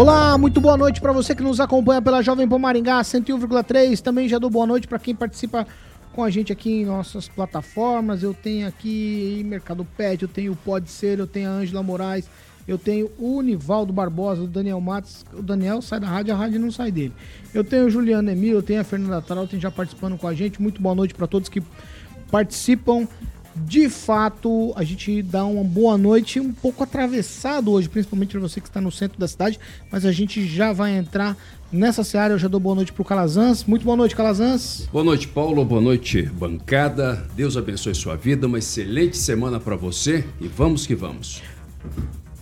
Olá, muito boa noite para você que nos acompanha pela Jovem Pan Maringá 101,3. Também já dou boa noite para quem participa com a gente aqui em nossas plataformas. Eu tenho aqui Mercado Pet, eu tenho o Pode Ser, eu tenho a Ângela Moraes, eu tenho o Nivaldo Barbosa, o Daniel Matos. O Daniel sai da rádio, a rádio não sai dele. Eu tenho o Juliano Emílio, eu tenho a Fernanda Trautem já participando com a gente. Muito boa noite para todos que participam de fato, a gente dá uma boa noite, um pouco atravessado hoje, principalmente para você que está no centro da cidade, mas a gente já vai entrar nessa seara. Eu já dou boa noite para o Calazans. Muito boa noite, Calazans. Boa noite, Paulo. Boa noite, bancada. Deus abençoe sua vida. Uma excelente semana para você e vamos que vamos.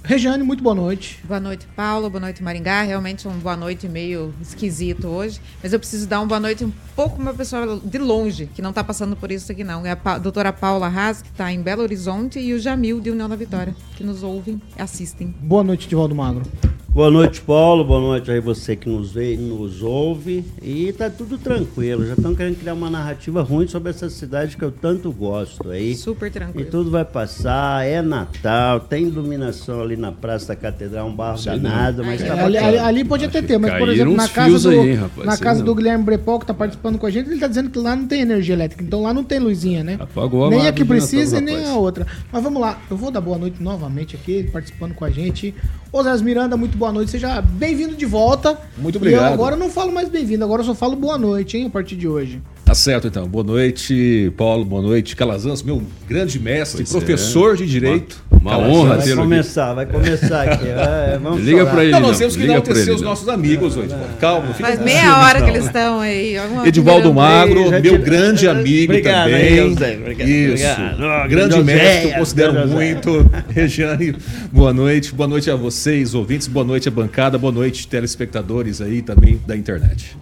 Rejane, muito boa noite. Boa noite, Paulo. Boa noite, Maringá. Realmente um boa noite meio esquisito hoje. Mas eu preciso dar uma boa noite um pouco para uma pessoa de longe, que não está passando por isso aqui, não. É a doutora Paula Haas, que está em Belo Horizonte, e o Jamil, de União da Vitória, que nos ouvem e assistem. Boa noite, Divaldo Magro. Boa noite, Paulo. Boa noite aí você que nos vê e nos ouve. E tá tudo tranquilo. Já estão querendo criar uma narrativa ruim sobre essa cidade que eu tanto gosto aí. Super tranquilo. E tudo vai passar. É Natal, tem iluminação ali na Praça da Catedral, um barro danado, mas tá ali, ali, ali pode até ter, mas por exemplo, na casa do, aí, rapaz, na casa do Guilherme Brepol, que tá participando com a gente, ele tá dizendo que lá não tem energia elétrica. Então lá não tem luzinha, né? Apagou a Nem a que precisa e nem a outra. Mas vamos lá. Eu vou dar boa noite novamente aqui, participando com a gente. Osas Miranda, muito boa noite. Seja bem-vindo de volta. Muito obrigado. E eu agora não falo mais bem-vindo, agora eu só falo boa noite, hein, a partir de hoje. Tá certo, então. Boa noite, Paulo. Boa noite, Calazans, meu grande mestre, pois professor é. de Direito. Uma, uma honra ter Vai começar, vai começar aqui. É, vamos Liga para ele. Não, nós temos que enaltecer os nossos amigos hoje. Calma, fica Faz meia hora que eles estão aí. Edivaldo Magro, meu grande amigo obrigado, também. obrigado, Isso. Obrigado. Grande mestre, eu considero muito. Regiane, boa noite. Boa noite a vocês, ouvintes. Boa noite a bancada. Boa noite, telespectadores aí também da internet.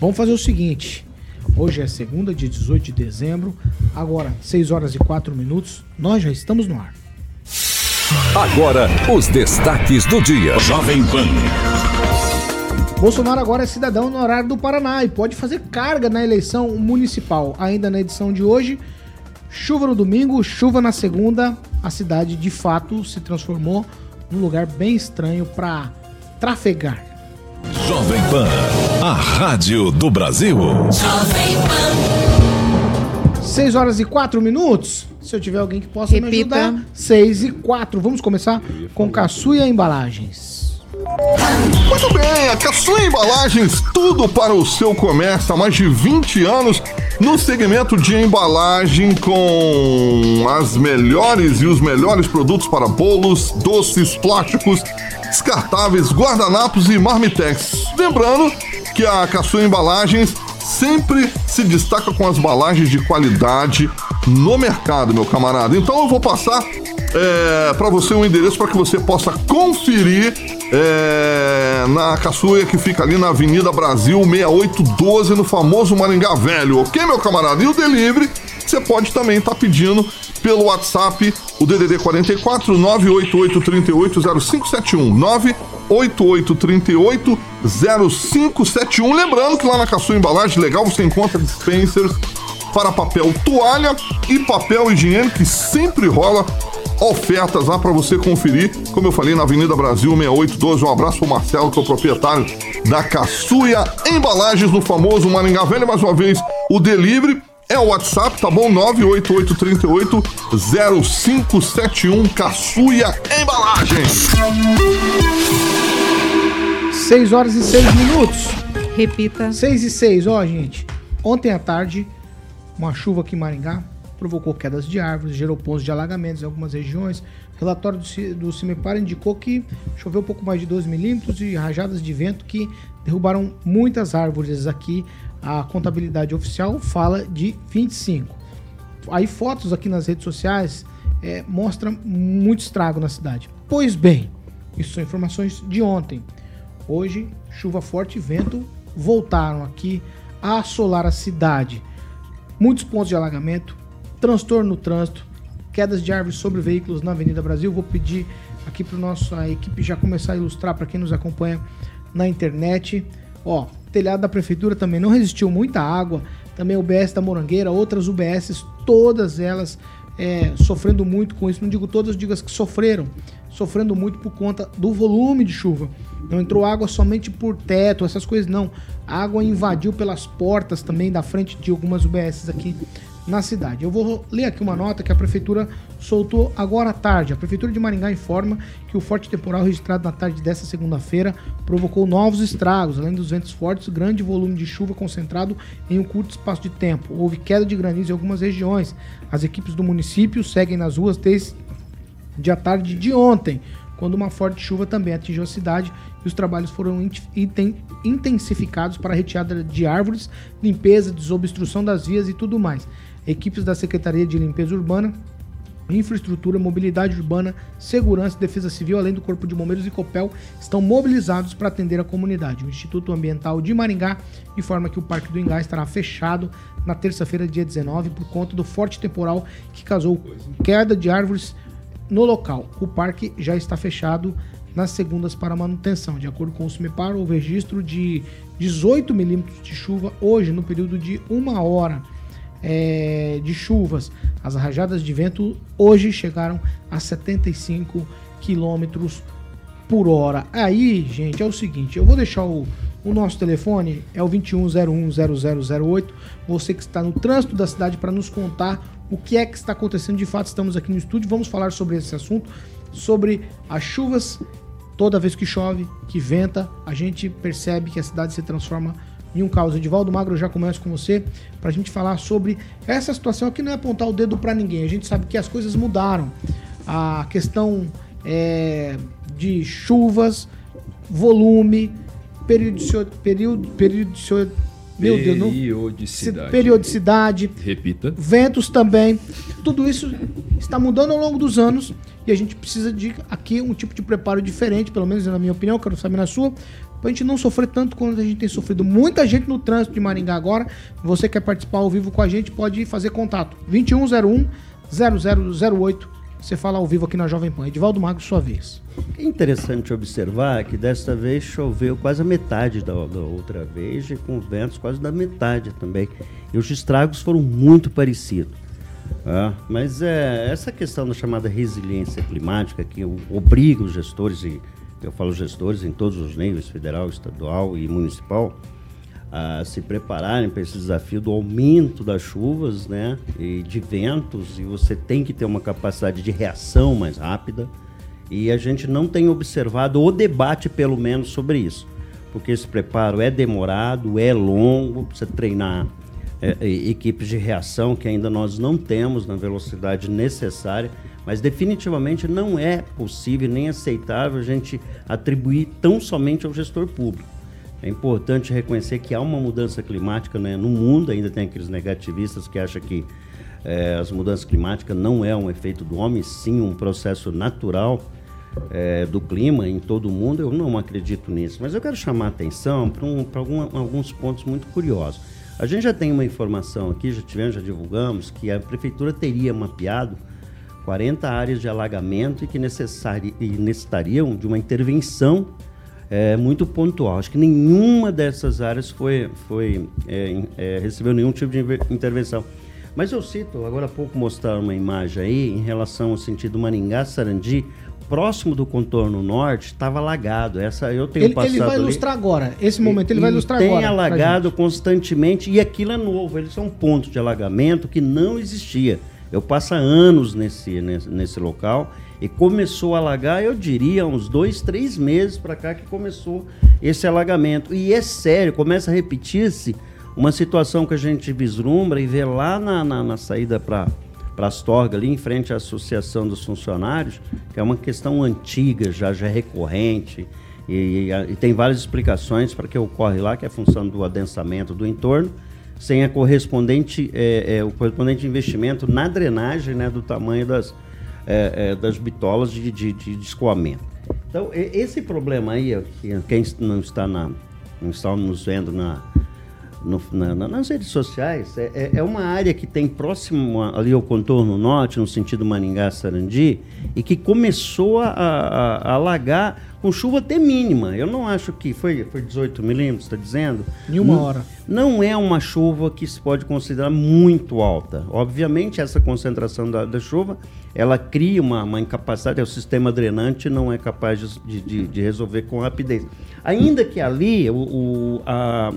Vamos fazer o seguinte. Hoje é segunda, dia 18 de dezembro. Agora, 6 horas e 4 minutos. Nós já estamos no ar. Agora, os destaques do dia. Jovem Pan. Bolsonaro agora é cidadão no horário do Paraná e pode fazer carga na eleição municipal. Ainda na edição de hoje, chuva no domingo, chuva na segunda. A cidade de fato se transformou num lugar bem estranho para trafegar. Jovem Pan, a rádio do Brasil. Jovem Pan. 6 horas e 4 minutos. Se eu tiver alguém que possa Repita. me ajudar, 6 e 4. Vamos começar com Caçuia Embalagens. Muito bem, a Caçuia Embalagens, tudo para o seu comércio há mais de 20 anos no segmento de embalagem com as melhores e os melhores produtos para bolos, doces, plásticos descartáveis, guardanapos e marmitex. Lembrando que a Caçua Embalagens sempre se destaca com as embalagens de qualidade no mercado, meu camarada. Então eu vou passar é, para você um endereço para que você possa conferir é, na caçuia que fica ali na Avenida Brasil 6812, no famoso Maringá Velho, ok, meu camarada? E o delivery você pode também estar tá pedindo pelo WhatsApp, o DDD 44 988 38 0571 988 38 0571. Lembrando que lá na Caçu Embalagem Legal você encontra dispensers para papel toalha e papel higiênico que sempre rola ofertas lá para você conferir. Como eu falei, na Avenida Brasil 6812. Um abraço pro Marcelo, que é o proprietário da Caçuia Embalagens no famoso Maringá Velho. Mais uma vez, o delivery é o WhatsApp, tá bom? 988380571 Caçuia Embalagens. 6 horas e 6 minutos. Repita. 6 e 6, ó, gente. Ontem à tarde, uma chuva aqui em Maringá, provocou quedas de árvores, gerou pontos de alagamentos em algumas regiões. O relatório do, CIMEPAR indicou que choveu pouco mais de 2 milímetros e rajadas de vento que derrubaram muitas árvores aqui. A contabilidade oficial fala de 25. Aí fotos aqui nas redes sociais é, mostram muito estrago na cidade. Pois bem, isso são informações de ontem. Hoje, chuva forte e vento voltaram aqui a assolar a cidade. Muitos pontos de alagamento, transtorno no trânsito, quedas de árvores sobre veículos na Avenida Brasil. Vou pedir aqui para nossa equipe já começar a ilustrar para quem nos acompanha na internet. Ó, telhado da prefeitura também não resistiu muita água. Também o UBS da Morangueira, outras UBSs, todas elas é, sofrendo muito com isso. Não digo todas, digo as que sofreram, sofrendo muito por conta do volume de chuva. Não entrou água somente por teto, essas coisas não. A água invadiu pelas portas também da frente de algumas UBSs aqui na cidade. Eu vou ler aqui uma nota que a prefeitura soltou agora à tarde. A prefeitura de Maringá informa que o forte temporal registrado na tarde desta segunda-feira provocou novos estragos, além dos ventos fortes, grande volume de chuva concentrado em um curto espaço de tempo. Houve queda de granizo em algumas regiões. As equipes do município seguem nas ruas desde a tarde de ontem, quando uma forte chuva também atingiu a cidade e os trabalhos foram intensificados para a retirada de árvores, limpeza, desobstrução das vias e tudo mais equipes da Secretaria de Limpeza Urbana, Infraestrutura, Mobilidade Urbana, Segurança e Defesa Civil, além do Corpo de Bombeiros e Copel, estão mobilizados para atender a comunidade. O Instituto Ambiental de Maringá informa que o Parque do Ingá estará fechado na terça-feira, dia 19, por conta do forte temporal que causou queda de árvores no local. O parque já está fechado nas segundas para manutenção. De acordo com o CIMEPAR, houve registro de 18 milímetros de chuva hoje, no período de uma hora é, de chuvas. As rajadas de vento hoje chegaram a 75 quilômetros por hora. Aí, gente, é o seguinte, eu vou deixar o, o nosso telefone, é o 21010008. Você que está no trânsito da cidade para nos contar o que é que está acontecendo. De fato, estamos aqui no estúdio, vamos falar sobre esse assunto, sobre as chuvas. Toda vez que chove, que venta, a gente percebe que a cidade se transforma em um caos. Edivaldo Magro, eu já começo com você para a gente falar sobre essa situação aqui. Não é apontar o dedo para ninguém, a gente sabe que as coisas mudaram. A questão é, de chuvas, volume, periodicio, período, periodicio, meu Deus, não, periodicidade. periodicidade. Repita. Ventos também. Tudo isso está mudando ao longo dos anos e a gente precisa de aqui um tipo de preparo diferente, pelo menos na minha opinião, quero saber na sua, pra gente não sofrer tanto quanto a gente tem sofrido. Muita gente no trânsito de Maringá agora. Você quer participar ao vivo com a gente, pode fazer contato. 2101 0008. Você fala ao vivo aqui na Jovem Pan. Edivaldo Magro, sua vez. É interessante observar que desta vez choveu quase a metade da, da outra vez e com ventos quase da metade também. E os estragos foram muito parecidos. Ah, mas é, essa questão da chamada resiliência climática que obriga os gestores e eu falo gestores em todos os níveis, federal, estadual e municipal, a se prepararem para esse desafio do aumento das chuvas né, e de ventos, e você tem que ter uma capacidade de reação mais rápida. E a gente não tem observado o debate, pelo menos, sobre isso. Porque esse preparo é demorado, é longo, precisa treinar é, equipes de reação que ainda nós não temos na velocidade necessária. Mas definitivamente não é possível nem aceitável a gente atribuir tão somente ao gestor público. É importante reconhecer que há uma mudança climática né? no mundo, ainda tem aqueles negativistas que acham que é, as mudanças climáticas não é um efeito do homem, sim um processo natural é, do clima em todo o mundo. Eu não acredito nisso, mas eu quero chamar a atenção para um, alguns pontos muito curiosos. A gente já tem uma informação aqui, já tivemos, já divulgamos, que a prefeitura teria mapeado 40 áreas de alagamento e que necessitariam de uma intervenção é, muito pontual. Acho que nenhuma dessas áreas foi, foi é, é, recebeu nenhum tipo de intervenção. Mas eu cito, agora há pouco mostrar uma imagem aí em relação ao sentido Maringá-Sarandi, próximo do contorno norte, estava alagado. Essa eu tenho ele, passado. Ele vai ali, ilustrar agora. Esse momento ele vai ilustrar tem agora. Tem alagado constantemente e aquilo é novo. Eles são pontos de alagamento que não existia. Eu passo anos nesse, nesse, nesse local e começou a alagar, eu diria, uns dois, três meses para cá que começou esse alagamento. E é sério, começa a repetir-se uma situação que a gente vislumbra e vê lá na, na, na saída para para Astorga, ali em frente à Associação dos Funcionários, que é uma questão antiga, já, já recorrente, e, e, e tem várias explicações para que ocorre lá, que é função do adensamento do entorno, sem a correspondente, é, é, o correspondente investimento na drenagem né, do tamanho das, é, é das bitolas de, de, de, escoamento. Então, esse problema aí, quem não está, na, não está nos vendo na, no, na, nas redes sociais, é, é, é uma área que tem próximo ali ao contorno norte, no sentido Maningá-Sarandi, e que começou a, a, a, alagar com chuva até mínima. Eu não acho que foi, foi 18 milímetros, está dizendo? Em uma não, hora. Não é uma chuva que se pode considerar muito alta. Obviamente, essa concentração da, da chuva, ela cria uma, uma incapacidade, o sistema drenante não é capaz de, de, de resolver com rapidez. Ainda que ali o, o a,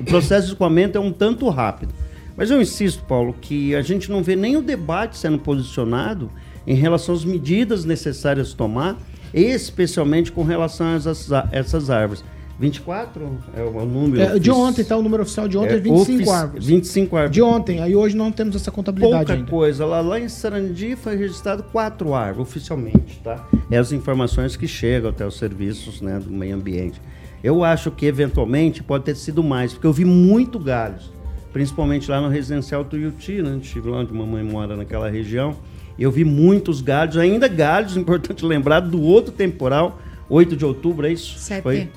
o processo de escoamento é um tanto rápido. Mas eu insisto, Paulo, que a gente não vê nem o debate sendo posicionado em relação às medidas necessárias tomar, especialmente com relação a essas, a essas árvores. 24 é o número. É, de ontem, tá? O número oficial de ontem é, é 25 árvores. 25 árvores. De ontem, aí hoje não temos essa contabilidade Pouca ainda. coisa. Lá, lá em Sarandi foi registrado quatro árvores oficialmente, tá? É as informações que chegam até os serviços né, do meio ambiente. Eu acho que eventualmente pode ter sido mais, porque eu vi muito galhos, principalmente lá no residencial Tuiuti, né? Estive lá onde mamãe mora naquela região. Eu vi muitos galhos, ainda galhos, importante lembrar, do outro temporal, 8 de outubro, é isso? 7. Foi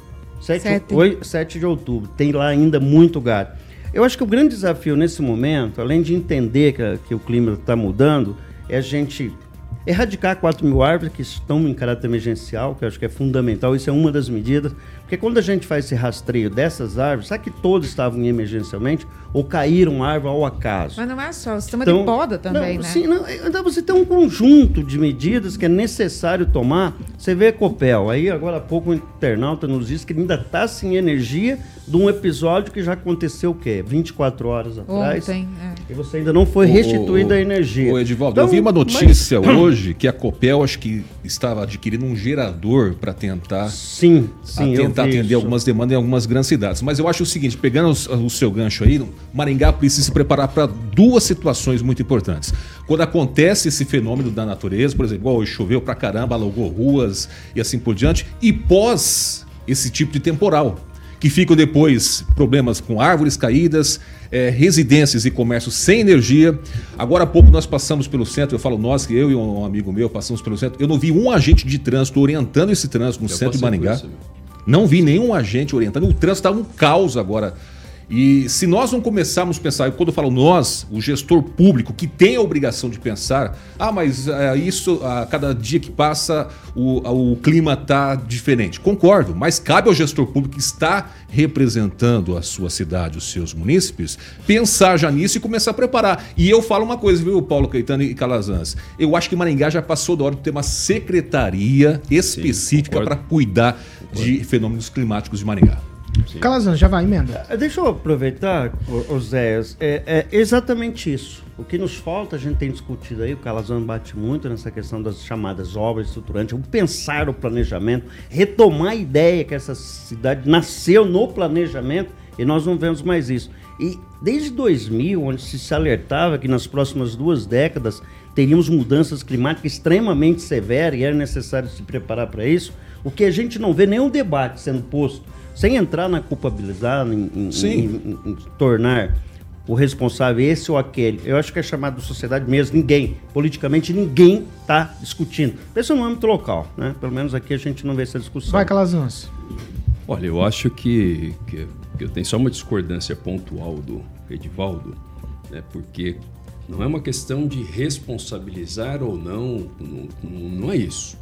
7, 7. 8, 7 de outubro. Tem lá ainda muito galho. Eu acho que o grande desafio nesse momento, além de entender que, que o clima está mudando, é a gente erradicar 4 mil árvores que estão em caráter emergencial, que eu acho que é fundamental, isso é uma das medidas, porque quando a gente faz esse rastreio dessas árvores, sabe que todos estavam emergencialmente ou caíram árvore ao acaso? Mas não é só, o sistema então, de poda também, não, né? Sim, não, então você tem um conjunto de medidas que é necessário tomar. Você vê a Copel, aí agora há pouco o internauta nos disse que ainda está sem energia de um episódio que já aconteceu o quê? 24 horas atrás. Ontem, é. E você ainda não foi restituída a energia. Ô, Edivaldo, então, eu vi uma notícia mas... hoje que a Copel acho que estava adquirindo um gerador para tentar, sim, sim, atender algumas demandas em algumas grandes cidades. Mas eu acho o seguinte, pegando o, o seu gancho aí, Maringá precisa se preparar para duas situações muito importantes. Quando acontece esse fenômeno da natureza, por exemplo, igual choveu pra caramba, alugou ruas e assim por diante, e pós esse tipo de temporal que ficam depois problemas com árvores caídas, é, residências e comércios sem energia. Agora há pouco nós passamos pelo centro, eu falo nós, que eu e um amigo meu passamos pelo centro, eu não vi um agente de trânsito orientando esse trânsito no eu centro de Maringá. Não vi nenhum agente orientando. O trânsito está um caos agora e se nós não começarmos a pensar, quando eu falo nós, o gestor público, que tem a obrigação de pensar, ah, mas é, isso, a cada dia que passa, o, o clima está diferente. Concordo, mas cabe ao gestor público que está representando a sua cidade, os seus munícipes, pensar já nisso e começar a preparar. E eu falo uma coisa, viu, Paulo Caetano e Calazans? Eu acho que Maringá já passou da hora de ter uma secretaria específica para cuidar concordo. de fenômenos climáticos de Maringá. Calazan, já vai, emenda. É, deixa eu aproveitar, Oséias, é, é exatamente isso. O que nos falta, a gente tem discutido aí, o Calazan bate muito nessa questão das chamadas obras estruturantes, o pensar o planejamento, retomar a ideia que essa cidade nasceu no planejamento e nós não vemos mais isso. E desde 2000, onde se alertava que nas próximas duas décadas teríamos mudanças climáticas extremamente severas e era necessário se preparar para isso, o que a gente não vê nenhum debate sendo posto sem entrar na culpabilidade, em, em, em, em, tornar o responsável esse ou aquele. Eu acho que é chamado de sociedade mesmo, ninguém, politicamente ninguém está discutindo. Pensa no âmbito local, né? Pelo menos aqui a gente não vê essa discussão. Vai, Calazans. Olha, eu acho que, que, que eu tenho só uma discordância pontual do Edivaldo, né? porque não é uma questão de responsabilizar ou não, não, não é isso.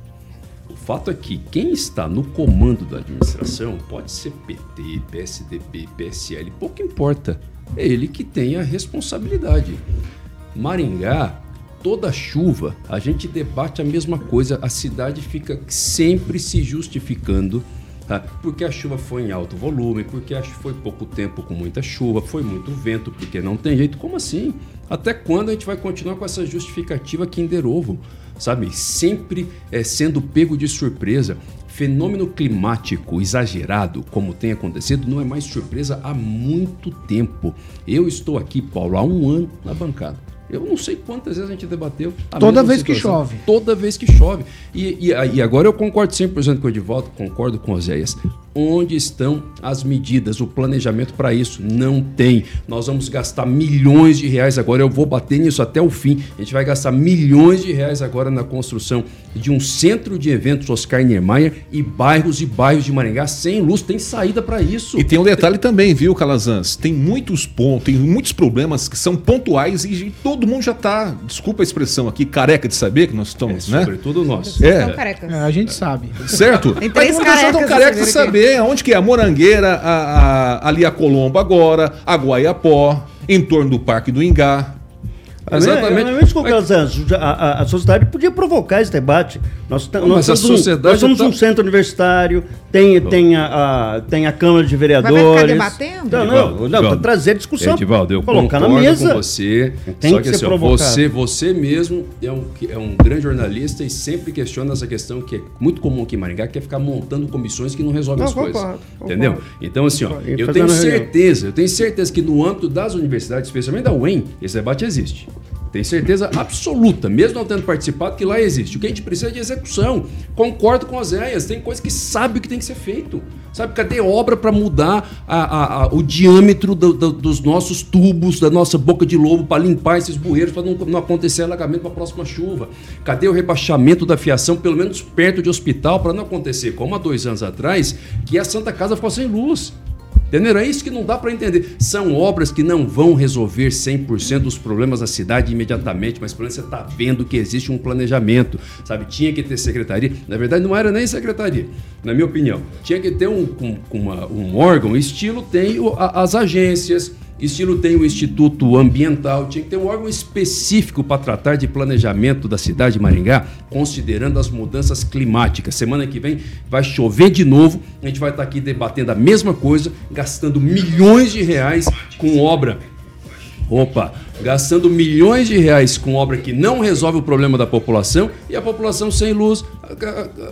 O fato é que quem está no comando da administração pode ser PT, PSDB, PSL, pouco importa. É ele que tem a responsabilidade. Maringá, toda chuva, a gente debate a mesma coisa, a cidade fica sempre se justificando. Tá? Porque a chuva foi em alto volume, porque foi pouco tempo com muita chuva, foi muito vento, porque não tem jeito. Como assim? Até quando a gente vai continuar com essa justificativa Kinder Ovo? Sabe? Sempre é, sendo pego de surpresa. fenômeno climático exagerado, como tem acontecido, não é mais surpresa há muito tempo. Eu estou aqui, Paulo, há um ano na bancada. Eu não sei quantas vezes a gente debateu. Toda vez situação. que chove. Toda vez que chove. E, e, e agora eu concordo 100% com o Edivaldo, concordo com o Zéias. Onde estão as medidas, o planejamento para isso? Não tem. Nós vamos gastar milhões de reais agora. Eu vou bater nisso até o fim. A gente vai gastar milhões de reais agora na construção de um centro de eventos Oscar Niemeyer e bairros e bairros de Maringá sem luz. Tem saída para isso. E tem um detalhe também, viu, Calazans? Tem muitos pontos, tem muitos problemas que são pontuais e todo mundo já está, desculpa a expressão aqui, careca de saber que nós estamos, é, né? Sobretudo nós. É. é. a gente sabe. Certo? Tem três Mas carecas careca de saber saber onde que é a Morangueira, a, a, ali a Colombo agora, a Guaiapó, em torno do Parque do Ingá. Exatamente. a, a, a, sociedade podia provocar esse debate. Nós, nós, Mas a sociedade um, nós somos tá... um centro universitário, tem, tem, a, a, tem a Câmara de Vereadores. Mas vai debatendo? Não, não, não, não trazer discussão. Edivaldo, eu colocar na mesa. com você. Tem só que, que assim, você, você mesmo é um, é um grande jornalista e sempre questiona essa questão que é muito comum aqui em Maringá, que é ficar montando comissões que não resolvem as coisas. Concordo, entendeu? Então, assim, ó, eu tenho certeza, eu tenho certeza que no âmbito das universidades, especialmente da UEM, esse debate existe. Tem certeza absoluta, mesmo não tendo participado, que lá existe. O que a gente precisa é de execução. Concordo com as ideias, tem coisa que sabe o que tem que ser feito. Sabe, cadê obra para mudar a, a, a, o diâmetro do, do, dos nossos tubos, da nossa boca de lobo, para limpar esses bueiros, para não, não, acontecer alagamento para a próxima chuva? Cadê o rebaixamento da fiação, pelo menos perto de hospital, para não acontecer, como há dois anos atrás, que a Santa Casa ficou sem luz? Entendeu? É isso que não dá para entender. São obras que não vão resolver 100% dos problemas da cidade imediatamente, mas pelo menos você está vendo que existe um planejamento, sabe? Tinha que ter secretaria. Na verdade, não era nem secretaria, na minha opinião. Tinha que ter um, um, uma, um órgão, estilo tem as agências, Estilo tem o Instituto Ambiental, tinha que ter um órgão específico para tratar de planejamento da cidade de Maringá, considerando as mudanças climáticas. Semana que vem vai chover de novo, a gente vai estar aqui debatendo a mesma coisa, gastando milhões de reais com obra. Opa, gastando milhões de reais com obra que não resolve o problema da população e a população sem luz,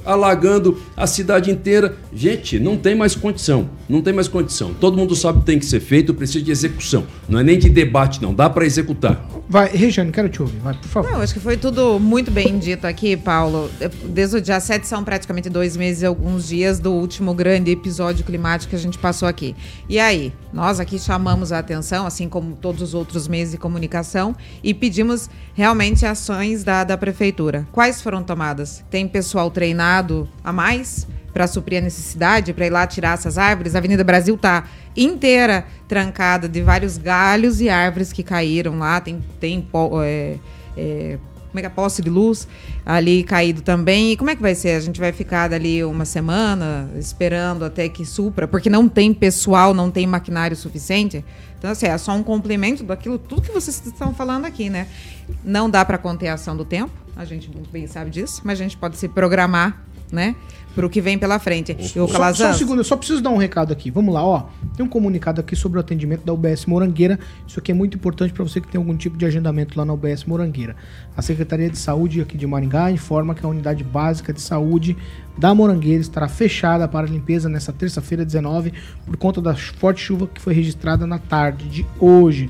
alagando a cidade inteira. Gente, não tem mais condição. Não tem mais condição. Todo mundo sabe que tem que ser feito, precisa de execução. Não é nem de debate, não. Dá para executar. Vai, Regiane, quero te ouvir. Vai, por favor. Não, acho que foi tudo muito bem dito aqui, Paulo. Desde o dia 7 são praticamente dois meses e alguns dias do último grande episódio climático que a gente passou aqui. E aí, nós aqui chamamos a atenção, assim como todos os outros meses de comunicação, e pedimos realmente ações da, da prefeitura. Quais foram tomadas? Tem pessoal treinado a mais? para suprir a necessidade, para ir lá tirar essas árvores. A Avenida Brasil tá inteira trancada de vários galhos e árvores que caíram lá. Tem, tem é, é, como é que é? Posse de luz ali caído também. E como é que vai ser? A gente vai ficar dali uma semana esperando até que supra, porque não tem pessoal, não tem maquinário suficiente. Então, assim, é só um complemento daquilo, tudo que vocês estão falando aqui, né? Não dá para conter a ação do tempo, a gente muito bem sabe disso, mas a gente pode se programar, né? Para o que vem pela frente. Só, só um segundo, eu só preciso dar um recado aqui. Vamos lá, ó. Tem um comunicado aqui sobre o atendimento da UBS Morangueira. Isso aqui é muito importante para você que tem algum tipo de agendamento lá na UBS Morangueira. A Secretaria de Saúde aqui de Maringá informa que a unidade básica de saúde da Morangueira estará fechada para limpeza nessa terça-feira, 19, por conta da forte chuva que foi registrada na tarde de hoje.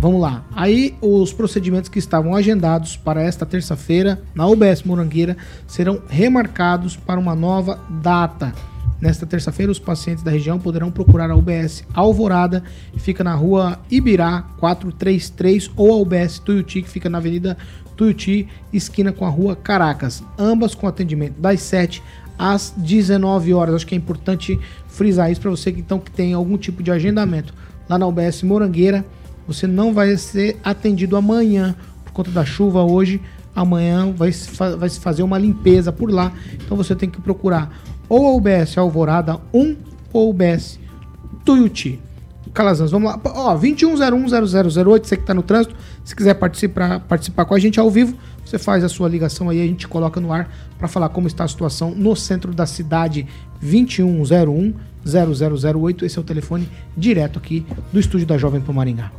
Vamos lá. Aí os procedimentos que estavam agendados para esta terça-feira na UBS Morangueira serão remarcados para uma nova data. Nesta terça-feira, os pacientes da região poderão procurar a UBS Alvorada, que fica na rua Ibirá 433, ou a UBS Tuiuti, que fica na Avenida Tuiuti, esquina com a rua Caracas. Ambas com atendimento das 7 às 19 horas. Acho que é importante frisar isso para você que, então, que tem algum tipo de agendamento lá na UBS Morangueira você não vai ser atendido amanhã por conta da chuva hoje. Amanhã vai se, vai se fazer uma limpeza por lá. Então você tem que procurar ou a UBS Alvorada 1 ou a UBS Tuiuti. Calazans, vamos lá. Ó, 21010008, você que está no trânsito, se quiser participar, participar com a gente ao vivo, você faz a sua ligação aí, a gente coloca no ar para falar como está a situação no centro da cidade 2101 0008. Esse é o telefone direto aqui do estúdio da Jovem Pan Maringá.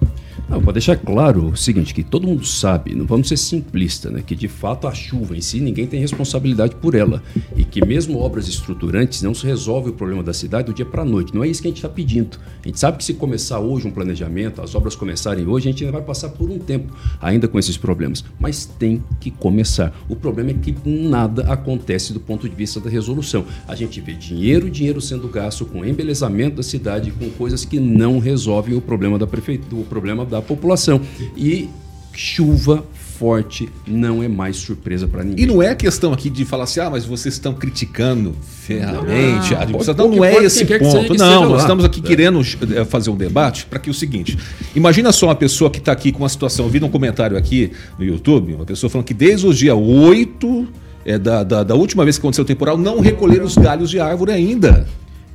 Não, para deixar claro o seguinte, que todo mundo sabe, não vamos ser simplistas, né? Que de fato a chuva em si ninguém tem responsabilidade por ela. E que mesmo obras estruturantes não se resolve o problema da cidade do dia para a noite. Não é isso que a gente está pedindo. A gente sabe que se começar hoje um planejamento, as obras começarem hoje, a gente ainda vai passar por um tempo ainda com esses problemas. Mas tem que começar. O problema é que nada acontece do ponto de vista da resolução. A gente vê dinheiro, dinheiro sendo gasto com embelezamento da cidade, com coisas que não resolvem o problema da prefeitura, o problema da da população. E chuva forte não é mais surpresa para ninguém. E não é questão aqui de falar assim, ah, mas vocês estão criticando ferramente a administração. Não, não é esse ponto. Não, nós estamos aqui é. querendo eh, fazer um debate para que o seguinte: imagina só uma pessoa que está aqui com uma situação. Eu vi um comentário aqui no YouTube, uma pessoa falando que desde o dia 8 é, da, da, da última vez que aconteceu o temporal, não recolheram os galhos de árvore ainda.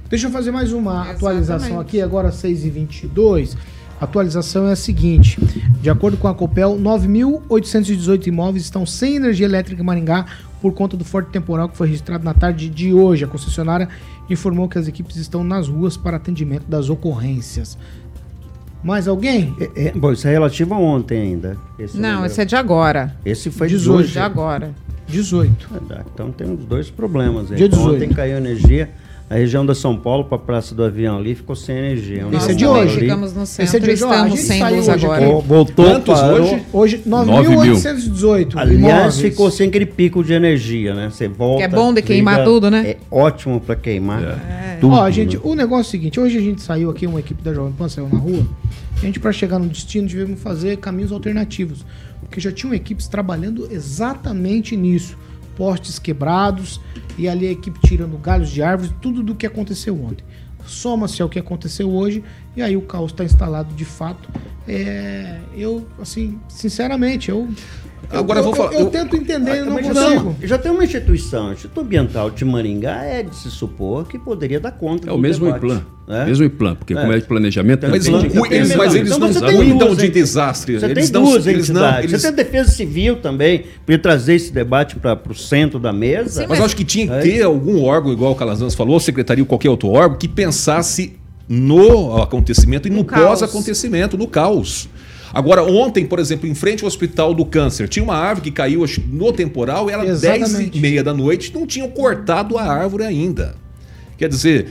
Deixa eu fazer mais uma Exatamente. atualização aqui, agora 6h22. A atualização é a seguinte: de acordo com a Copel, 9.818 imóveis estão sem energia elétrica em Maringá por conta do forte temporal que foi registrado na tarde de hoje. A concessionária informou que as equipes estão nas ruas para atendimento das ocorrências. Mais alguém? É, é, bom, isso é relativo a ontem ainda. Esse Não, número. esse é de agora. Esse foi 18. De agora. 18. Então temos dois problemas. Dia 18. Ontem caiu energia a região da São Paulo para a Praça do Avião ali ficou sem energia. Esse é de hoje. Ficamos no centro, Esse é de hoje. Estamos sem luz agora. Voltou Quantos hoje? Hoje, 9.818. Aliás, imóveis. ficou sem aquele pico de energia, né? Você volta. Que é bom de queimar liga, tudo, né? É ótimo para queimar é. tudo. Ó, gente, né? o negócio é o seguinte, hoje a gente saiu aqui, uma equipe da Jovem Pan saiu na rua, a gente para chegar no destino tivemos fazer caminhos alternativos, porque já tinham equipes trabalhando exatamente nisso postes quebrados e ali a equipe tirando galhos de árvores, tudo do que aconteceu ontem. Soma-se ao que aconteceu hoje e aí o caos está instalado de fato. É, eu, assim, sinceramente, eu Agora eu, vou falar. Eu, eu, eu tento entender, eu não consigo. Já tem, uma instituição, o Instituto Ambiental de Maringá é de se supor que poderia dar conta. É o mesmo debate. IPLAN. É? Mesmo IPLAN, porque é. como é de planejamento. Mas, tem, tem, eles, mas eles então, não cuidam de desastre. Você eles tem duas eles não, eles... Você tem defesa civil também, para trazer esse debate para o centro da mesa. Sim, mas, eu acho que tinha que é ter algum órgão, igual o Calazans falou, secretaria ou qualquer outro órgão, que pensasse no acontecimento e no, no pós-acontecimento, no caos. Agora, ontem, por exemplo, em frente ao Hospital do Câncer, tinha uma árvore que caiu no temporal, era Exatamente. 10 e meia da noite, não tinham cortado a árvore ainda. Quer dizer,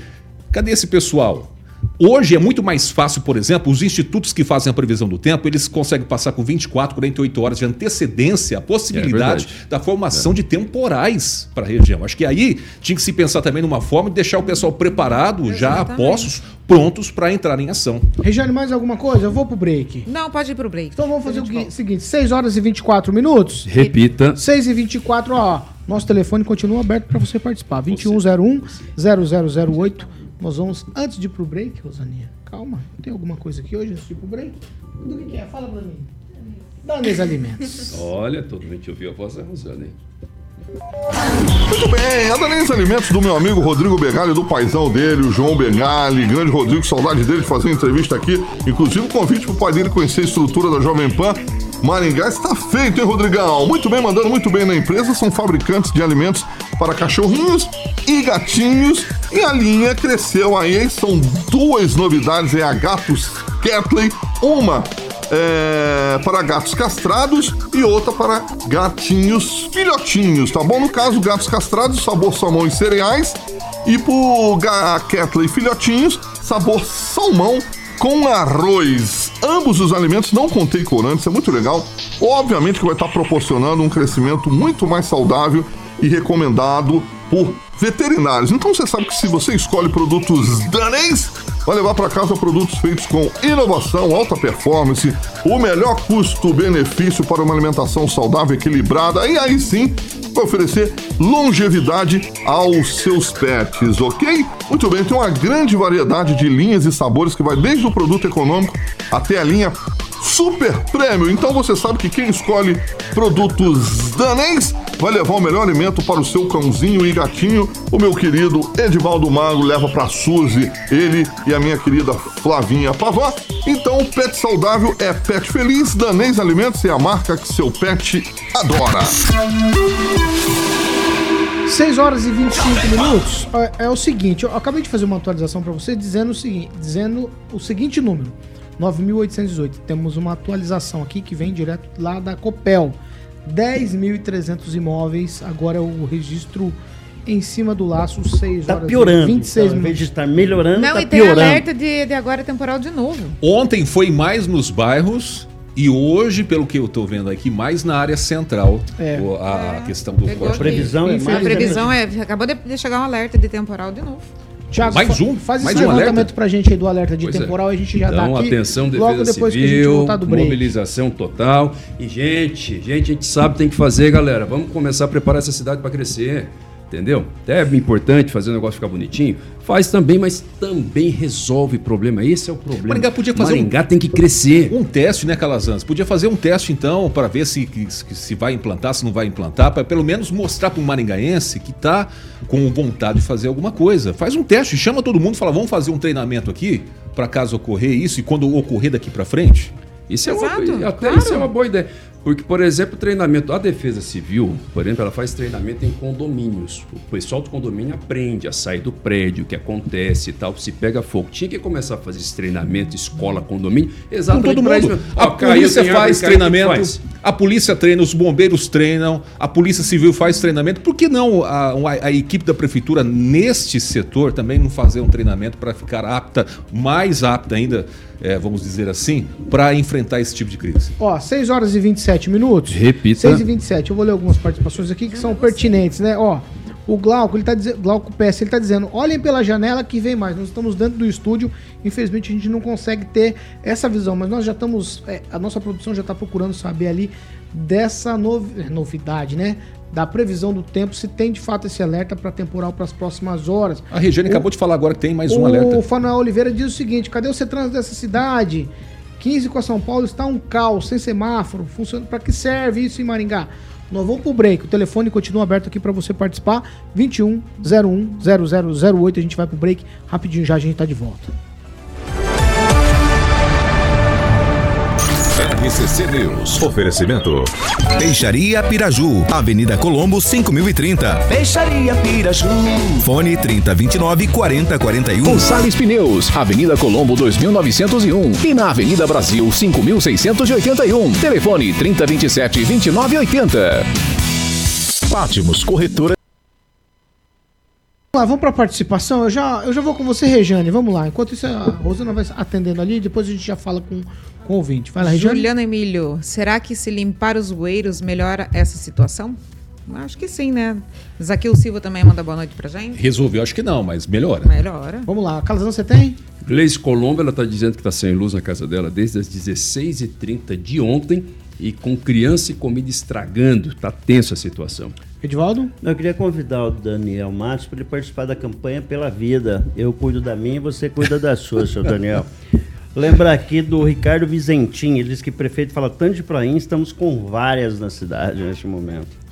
cadê esse pessoal? Hoje é muito mais fácil, por exemplo, os institutos que fazem a previsão do tempo, eles conseguem passar com 24, 48 horas de antecedência a possibilidade é da formação é. de temporais para a região. Acho que aí tinha que se pensar também numa forma de deixar o pessoal preparado, Exatamente. já a postos, prontos para entrar em ação. Regiane, mais alguma coisa? Eu vou pro break. Não, pode ir pro break. Então vamos fazer o seguinte: 6 horas e 24 minutos. Repita. 6 e 24, ó. Nosso telefone continua aberto para você participar. 2101 0008 nós vamos, antes de ir pro break, Rosaninha, calma, tem alguma coisa aqui hoje antes de ir pro break? Do que, que é? Fala pra mim. Danes Alimentos. Olha, todo mundo ouviu a voz da Rosana, hein? Muito bem, a Danês Alimentos do meu amigo Rodrigo Begali, do paizão dele, o João Begali, grande Rodrigo, saudade dele de fazer uma entrevista aqui. Inclusive, um convite pro pai dele conhecer a estrutura da Jovem Pan. Maringá está feito, hein, Rodrigão? Muito bem, mandando muito bem na empresa. São fabricantes de alimentos para cachorrinhos e gatinhos. E a linha cresceu aí. São duas novidades: é a Gatos Catley, uma é, para gatos castrados e outra para gatinhos filhotinhos, tá bom? No caso, gatos castrados, sabor salmão e cereais. E pro Catley filhotinhos, sabor salmão com arroz. Ambos os alimentos não contêm corantes, é muito legal. Obviamente que vai estar proporcionando um crescimento muito mais saudável e recomendado por veterinários. Então você sabe que se você escolhe produtos danês, vai levar para casa produtos feitos com inovação, alta performance, o melhor custo-benefício para uma alimentação saudável equilibrada. E aí sim, vai oferecer longevidade aos seus pets, ok? Muito bem, tem uma grande variedade de linhas e sabores que vai desde o produto econômico até a linha super prêmio. Então você sabe que quem escolhe produtos danês vai levar o melhor alimento para o seu cãozinho e gatinho. O meu querido Edivaldo Mago leva para Suzy, ele e a minha querida Flavinha Pavá. Então, pet saudável é pet feliz. Danês Alimentos é a marca que seu pet adora. 6 horas e 25 minutos. É, é o seguinte, eu acabei de fazer uma atualização para você dizendo o seguinte, dizendo o seguinte número. 9.818. Temos uma atualização aqui que vem direto lá da Copel. 10.300 imóveis, agora é o registro em cima do laço, 6 tá horas piorando. 26 então, minutos. estar melhorando, Não, tá e piorando. tem alerta de, de agora temporal de novo. Ontem foi mais nos bairros e hoje, pelo que eu estou vendo aqui, mais na área central, é. a, é. questão do forte. A previsão é mais... A previsão é, acabou de chegar um alerta de temporal de novo. Tiago, mais um? Faz mais esse um levantamento alerta? pra gente aí do alerta de pois é. temporal, é. a gente já então, dá aqui. atenção, defesa logo depois civil, que a gente voltar do break. mobilização total. E, gente, gente, a gente sabe o que tem que fazer, galera. Vamos começar a preparar essa cidade para crescer entendeu? Até é importante fazer o negócio ficar bonitinho. Faz também, mas também resolve problema. Esse é o problema. Maringá podia fazer Maringá um, tem que crescer. Um teste, né, Calazans? Podia fazer um teste, então, para ver se, se, se vai implantar, se não vai implantar, para pelo menos mostrar para o maringaense que está com vontade de fazer alguma coisa. Faz um teste, chama todo mundo e fala, vamos fazer um treinamento aqui, para caso ocorrer isso e quando ocorrer daqui para frente. Isso é, uma, até claro. isso é uma boa ideia. Porque, por exemplo, treinamento, a Defesa Civil, por exemplo, ela faz treinamento em condomínios. O pessoal do condomínio aprende a sair do prédio, o que acontece e tal, se pega fogo. Tinha que começar a fazer esse treinamento, escola, condomínio, exatamente Com todo mundo. A polícia faz treinamento, faz. a polícia treina, os bombeiros treinam, a polícia civil faz treinamento. Por que não a, a, a equipe da prefeitura neste setor também não fazer um treinamento para ficar apta, mais apta ainda, é, vamos dizer assim, para enfrentar esse tipo de crise? Ó, 6 horas e 27 minutos. Repita. 6 e 27. Eu vou ler algumas participações aqui que são pertinentes, né? Ó, o Glauco, ele tá dizendo, Glauco PS, ele tá dizendo, olhem pela janela que vem mais. Nós estamos dentro do estúdio, infelizmente a gente não consegue ter essa visão, mas nós já estamos, é, a nossa produção já está procurando saber ali dessa novi novidade, né? da previsão do tempo, se tem de fato esse alerta para temporal para as próximas horas. A Regiane o, acabou de falar agora que tem mais um alerta. O Fanuel Oliveira diz o seguinte: cadê o CETRANS dessa cidade? 15 com a São Paulo está um caos, sem semáforo, funciona. Para que serve isso em Maringá? Nós vamos pro break. O telefone continua aberto aqui para você participar. 21 01 0008. A gente vai pro break rapidinho já a gente tá de volta. RCC News. Oferecimento. Peixaria Piraju. Avenida Colombo, 5030. Peixaria Piraju. Fone 3029 4041. Gonçalves Pneus. Avenida Colombo, 2901. E na Avenida Brasil, 5681. Telefone 3027 2980. Pátimos Corretora. Vamos lá, vamos para a participação. Eu já, eu já vou com você, Rejane. Vamos lá. Enquanto isso, a Rosana vai atendendo ali. Depois a gente já fala com, com o ouvinte. Vai lá, Rejane. Juliana Emílio, será que se limpar os bueiros melhora essa situação? Acho que sim, né? Zaquil Silva também manda boa noite pra gente. Resolveu, acho que não, mas melhora. Melhora. Vamos lá. Calazão, você tem? Gleice Colombo, ela está dizendo que está sem luz na casa dela desde as 16h30 de ontem e com criança e comida estragando. Está tensa a situação. Edivaldo? Eu queria convidar o Daniel Matos para ele participar da campanha Pela Vida. Eu cuido da minha e você cuida da sua, seu Daniel. Lembrar aqui do Ricardo Vizentim, ele diz que prefeito fala tanto de prainha, estamos com várias na cidade neste momento.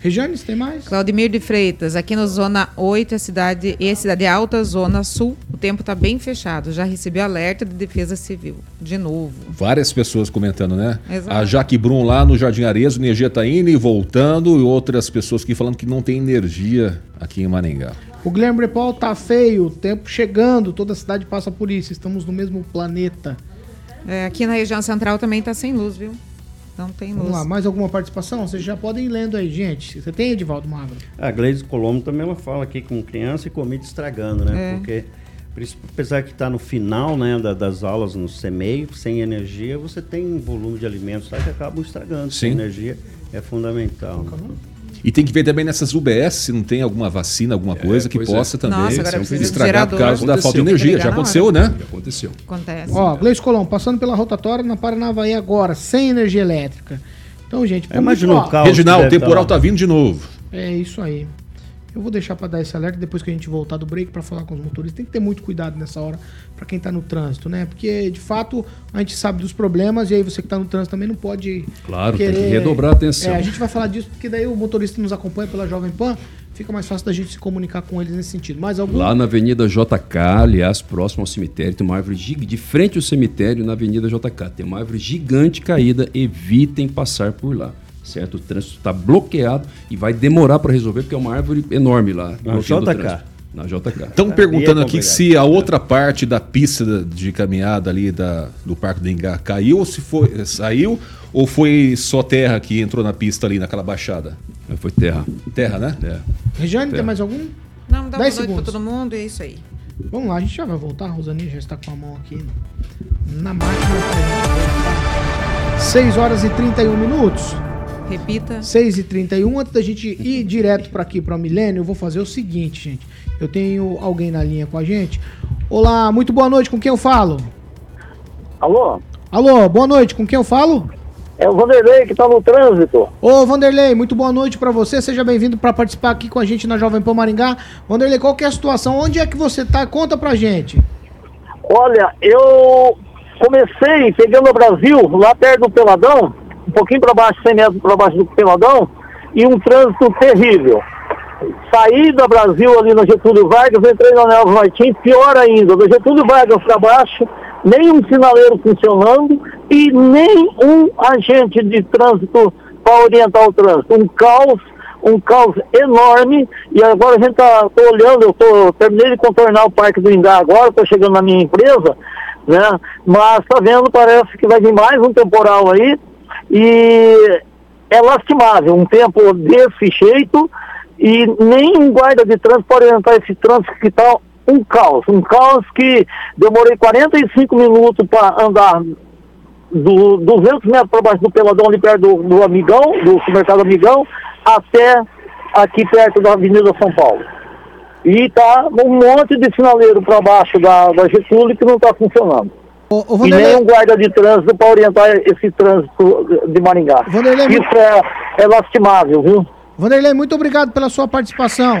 Regianes, tem mais? Claudimir de Freitas, aqui na Zona 8, a cidade, e a cidade alta, Zona Sul, o tempo está bem fechado. Já recebi alerta de defesa civil. De novo. Várias pessoas comentando, né? Exato. A Jaque Brum lá no Jardim Arezo, energia está indo e voltando, e outras pessoas aqui falando que não tem energia aqui em Maringá. O Guilherme Brepol tá feio, o tempo chegando, toda a cidade passa por isso, estamos no mesmo planeta. É, aqui na região central também está sem luz, viu? Não tem luz. Vamos lá, mais alguma participação? Vocês já podem ir lendo aí, gente. Você tem, Edivaldo Magro? A Gleise Colombo também ela fala aqui com criança e comida estragando, né? É. Porque apesar que está no final né, das aulas no CMEI, sem energia, você tem um volume de alimentos lá que acabam estragando. Sim. Sem energia é fundamental. Né? E tem que ver também nessas UBS se não tem alguma vacina, alguma é, coisa que possa é. também Nossa, estragar por causa da falta de energia. Já aconteceu, né? Já aconteceu. Acontece. Ó, Gleice Colombo, passando pela rotatória na Paranavaí agora, sem energia elétrica. Então, gente, é, imagina o caos. Reginaldo, o temporal tá vindo de novo. É isso aí. Eu vou deixar para dar esse alerta depois que a gente voltar do break para falar com os motoristas. Tem que ter muito cuidado nessa hora para quem está no trânsito, né? Porque de fato a gente sabe dos problemas e aí você que está no trânsito também não pode. Claro, querer... tem que redobrar a atenção. É, a gente vai falar disso porque daí o motorista nos acompanha pela Jovem Pan. Fica mais fácil da gente se comunicar com eles nesse sentido. Mais algum? Lá na Avenida JK, aliás, próximo ao cemitério, tem uma árvore gigante. De frente ao cemitério, na Avenida JK, tem uma árvore gigante caída. Evitem passar por lá certo? O trânsito está bloqueado e vai demorar para resolver porque é uma árvore enorme lá. No JK. na JK. Estão perguntando é aqui se a outra parte da pista de caminhada ali da, do Parque do Engá caiu ou se foi, saiu ou foi só terra que entrou na pista ali naquela baixada? Foi terra. Terra, né? É. Regiane, terra. tem mais algum? Não, dá 10 segundos para todo mundo e é isso aí. Vamos lá, a gente já vai voltar. A Rosaninha já está com a mão aqui na máquina pra gente 6 horas e 31 minutos. Repita. 6 e 31 Antes da gente ir direto para aqui, para o Milênio, eu vou fazer o seguinte, gente. Eu tenho alguém na linha com a gente. Olá, muito boa noite. Com quem eu falo? Alô? Alô, boa noite. Com quem eu falo? É o Vanderlei que está no trânsito. Ô, Vanderlei, muito boa noite para você. Seja bem-vindo para participar aqui com a gente na Jovem Pan Maringá. Vanderlei, qual é a situação? Onde é que você está? Conta pra gente. Olha, eu comecei pegando o Brasil, lá perto do Peladão, um pouquinho para baixo, 100 metros para baixo do Peladão, e um trânsito terrível. Saí da Brasil ali no Getúlio Vargas, entrei na Nelson Martins, pior ainda, do Getúlio Vargas para baixo, nem um sinaleiro funcionando e nem um agente de trânsito para orientar o trânsito. Um caos, um caos enorme. E agora a gente está olhando, eu tô, terminei de contornar o Parque do Indá agora, estou chegando na minha empresa, né? Mas está vendo, parece que vai vir mais um temporal aí. E é lastimável um tempo desse jeito e nem um guarda de trânsito pode orientar esse trânsito que está um caos, um caos que demorei 45 minutos para andar do 200 metros para baixo do Peladão, ali perto do, do Amigão, do supermercado Amigão, até aqui perto da Avenida São Paulo. E tá um monte de sinaleiro para baixo da, da Getúlio que não está funcionando. Ô, ô, e nem um guarda de trânsito para orientar esse trânsito de Maringá. Vanderlei, Isso é, é lastimável, viu? Vanderlei, muito obrigado pela sua participação.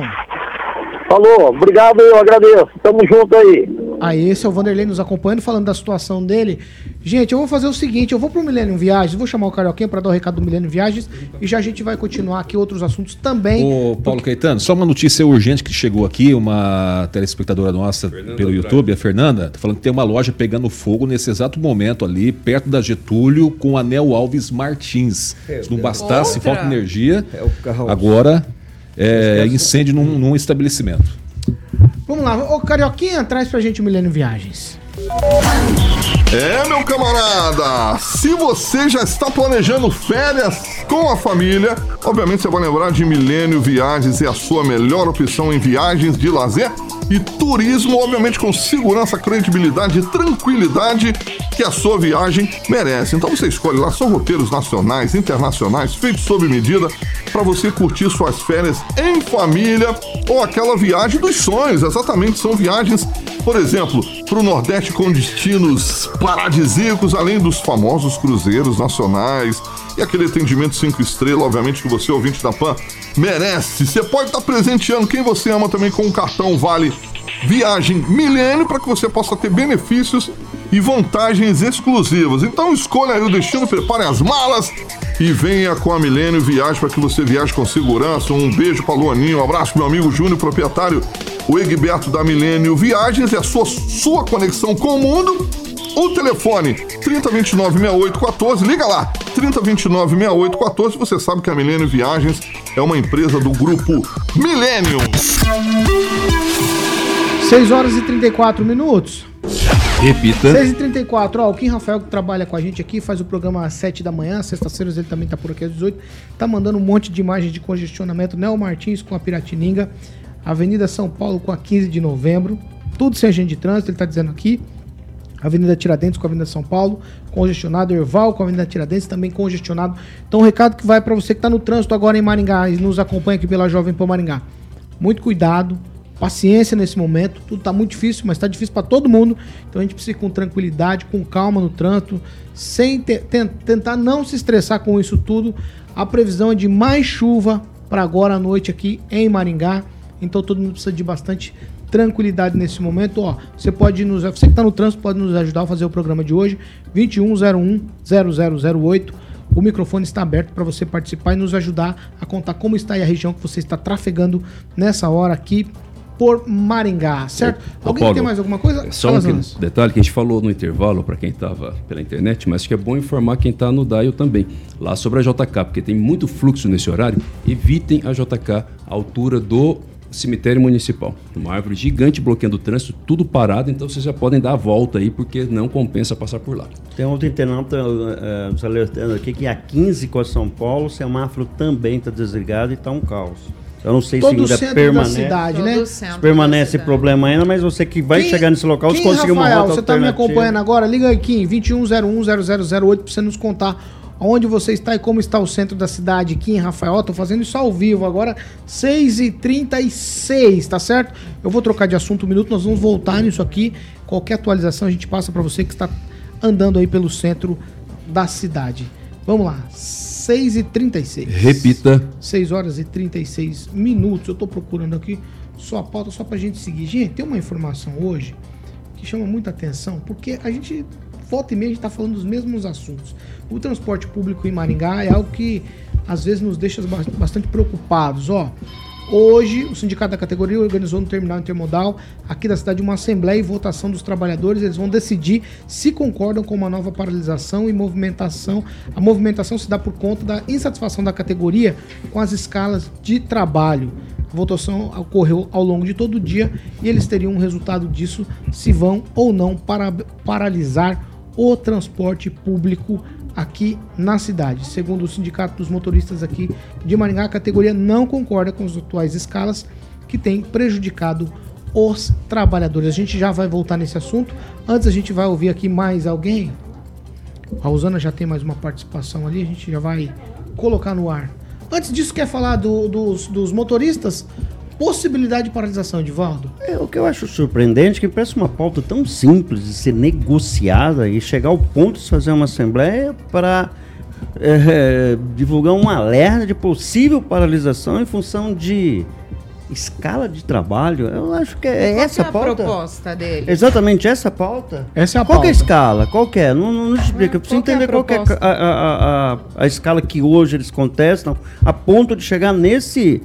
Falou, obrigado, eu agradeço. Tamo junto aí. Aí, esse é o Vanderlei nos acompanhando, falando da situação dele. Gente, eu vou fazer o seguinte: eu vou pro Milênio Viagens, vou chamar o Carioquinha para dar o recado do Milênio Viagens e já a gente vai continuar aqui outros assuntos também. Ô, Paulo porque... Caetano, só uma notícia urgente que chegou aqui, uma telespectadora nossa Fernanda pelo YouTube, a Fernanda, tá falando que tem uma loja pegando fogo nesse exato momento ali, perto da Getúlio, com a Nel Alves Martins. Se não bastasse, Outra. falta energia. É agora é, incêndio num, num, estabelecimento. Vamos lá, ô Carioquinha, traz pra gente o Milênio Viagens. É, meu camarada, se você já está planejando férias com a família, obviamente você vai lembrar de Milênio Viagens é a sua melhor opção em viagens de lazer e turismo, obviamente com segurança, credibilidade e tranquilidade que a sua viagem merece. Então você escolhe lá, são roteiros nacionais, internacionais, feitos sob medida para você curtir suas férias em família ou aquela viagem dos sonhos. Exatamente, são viagens, por exemplo, para o Nordeste com destinos paradisíacos, além dos famosos cruzeiros nacionais e aquele atendimento cinco estrelas, obviamente que você, ouvinte da PAN, merece. Você pode estar presenteando quem você ama também com o cartão Vale Viagem Milênio para que você possa ter benefícios e vantagens exclusivas. Então escolha aí o destino, prepare as malas e venha com a Milênio Viagem para que você viaje com segurança. Um beijo para Luaninho, um abraço meu amigo Júnior, proprietário, o Egberto da Milênio Viagens, é a sua, sua conexão com o mundo. O telefone 3029-6814, liga lá, 3029-6814, você sabe que a Milênio Viagens é uma empresa do grupo Millennium. 6 horas e 34 minutos. Repita. 6h34, ó, o Kim Rafael que trabalha com a gente aqui, faz o programa às 7 da manhã, sexta-feiras ele também tá por aqui às 18, tá mandando um monte de imagens de congestionamento, Neo Martins com a Piratininga, Avenida São Paulo com a 15 de novembro, tudo sem agente de trânsito, ele tá dizendo aqui, Avenida Tiradentes com a Avenida São Paulo, congestionado, Erval com a Avenida Tiradentes também congestionado. Então, um recado que vai para você que está no trânsito agora em Maringá e nos acompanha aqui pela Jovem Pan Maringá. Muito cuidado, paciência nesse momento. Tudo está muito difícil, mas está difícil para todo mundo. Então a gente precisa ir com tranquilidade, com calma no trânsito, sem te, tentar não se estressar com isso tudo. A previsão é de mais chuva para agora à noite aqui em Maringá. Então todo mundo precisa de bastante tranquilidade nesse momento. Ó, você pode nos, você que está no trânsito pode nos ajudar a fazer o programa de hoje, 2101 0008. O microfone está aberto para você participar e nos ajudar a contar como está aí a região que você está trafegando nessa hora aqui por Maringá, certo? Ô, Alguém Paulo, tem mais alguma coisa? Só Fala, um que, detalhe que a gente falou no intervalo para quem estava pela internet, mas acho que é bom informar quem está no Dial também, lá sobre a JK, porque tem muito fluxo nesse horário. Evitem a JK à altura do cemitério municipal. Uma árvore gigante bloqueando o trânsito, tudo parado, então vocês já podem dar a volta aí, porque não compensa passar por lá. Tem outro internauta uh, nos alertando aqui que a 15 com a São Paulo, o semáforo também está desligado e está um caos. Eu não sei Todo se ainda permanece. cidade, né? Se permanece problema ainda, mas você que vai quem, chegar nesse local, quem, conseguir uma rota Você está me acompanhando agora? Liga aqui, 21010008 para você nos contar onde você está e como está o centro da cidade aqui em Rafael. Estou fazendo isso ao vivo agora, 6h36, tá certo? Eu vou trocar de assunto um minuto, nós vamos voltar nisso aqui. Qualquer atualização a gente passa para você que está andando aí pelo centro da cidade. Vamos lá, 6 e 36 Repita. 6 horas e 36 minutos. Eu estou procurando aqui só a pauta, só para a gente seguir. Gente, tem uma informação hoje que chama muita atenção, porque a gente, volta e meia, a gente está falando dos mesmos assuntos. O transporte público em Maringá é algo que às vezes nos deixa bastante preocupados. Ó, Hoje, o sindicato da categoria organizou no terminal intermodal aqui da cidade uma assembleia e votação dos trabalhadores. Eles vão decidir se concordam com uma nova paralisação e movimentação. A movimentação se dá por conta da insatisfação da categoria com as escalas de trabalho. A votação ocorreu ao longo de todo o dia e eles teriam um resultado disso se vão ou não para paralisar o transporte público aqui na cidade. Segundo o Sindicato dos Motoristas aqui de Maringá, a categoria não concorda com as atuais escalas que têm prejudicado os trabalhadores. A gente já vai voltar nesse assunto. Antes a gente vai ouvir aqui mais alguém. A Rosana já tem mais uma participação ali, a gente já vai colocar no ar. Antes disso, quer falar do, dos, dos motoristas? Possibilidade de paralisação, Edivaldo? É, o que eu acho surpreendente é que parece uma pauta tão simples de ser negociada e chegar ao ponto de fazer uma assembleia para é, divulgar um alerta de possível paralisação em função de escala de trabalho. Eu acho que é Qual essa é a pauta. proposta dele? Exatamente essa pauta. Essa é a qual pauta. é a escala? Qual é? Não, não, não explica. Eu preciso entender qual é a, a, a, a, escala que hoje eles contestam a ponto de chegar nesse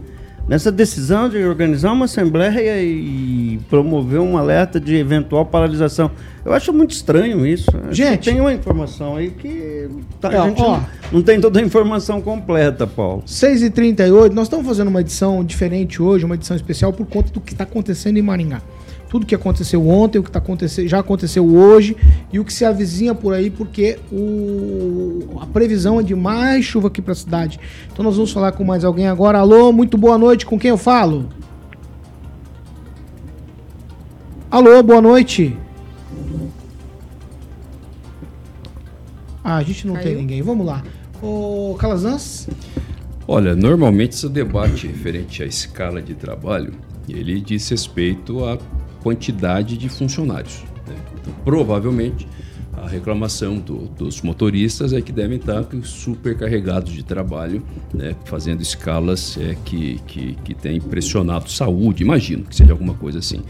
nessa decisão de organizar uma assembleia e promover um alerta de eventual paralisação. Eu acho muito estranho isso. Gente, tem uma informação aí que tá, a gente ó, não, não, tem toda a informação completa, Paulo. 6h38, nós estamos fazendo uma edição diferente hoje, uma edição especial por conta do que está acontecendo em Maringá tudo que aconteceu ontem, o que tá acontecendo, já aconteceu hoje e o que se avizinha por aí, porque o, a previsão é de mais chuva aqui para a cidade. Então nós vamos falar com mais alguém agora. Alô, muito boa noite, com quem eu falo? Alô, boa noite. Ah, a gente não Caiu? tem ninguém. Vamos lá. Ô, Calazans? Olha, normalmente esse debate referente à escala de trabalho, ele diz respeito a quantidade de funcionários. Né? Então, provavelmente, a reclamação do, dos motoristas é que devem estar supercarregados de trabalho, né, fazendo escalas é, que, que, que têm pressionado saúde, imagino que seja alguma coisa assim.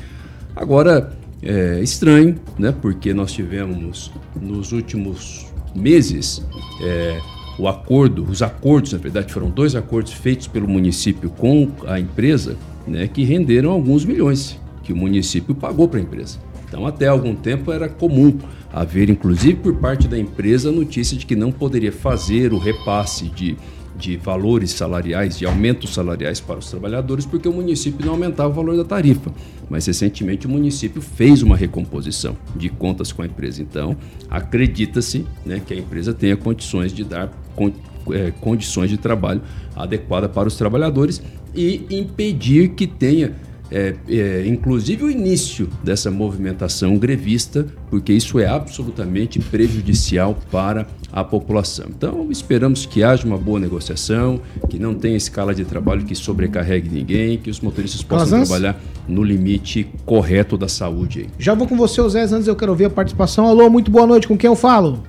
Agora, é estranho, né, porque nós tivemos nos últimos meses é, o acordo, os acordos, na verdade, foram dois acordos feitos pelo município com a empresa, né, que renderam alguns milhões que o município pagou para a empresa. Então, até algum tempo era comum haver, inclusive por parte da empresa, notícia de que não poderia fazer o repasse de, de valores salariais, de aumentos salariais para os trabalhadores, porque o município não aumentava o valor da tarifa. Mas recentemente o município fez uma recomposição de contas com a empresa. Então, acredita-se né, que a empresa tenha condições de dar con é, condições de trabalho adequada para os trabalhadores e impedir que tenha é, é, inclusive o início dessa movimentação grevista, porque isso é absolutamente prejudicial para a população. Então, esperamos que haja uma boa negociação, que não tenha escala de trabalho que sobrecarregue ninguém, que os motoristas possam Calazans? trabalhar no limite correto da saúde. Já vou com você, Zé, antes eu quero ouvir a participação. Alô, muito boa noite, com quem eu falo?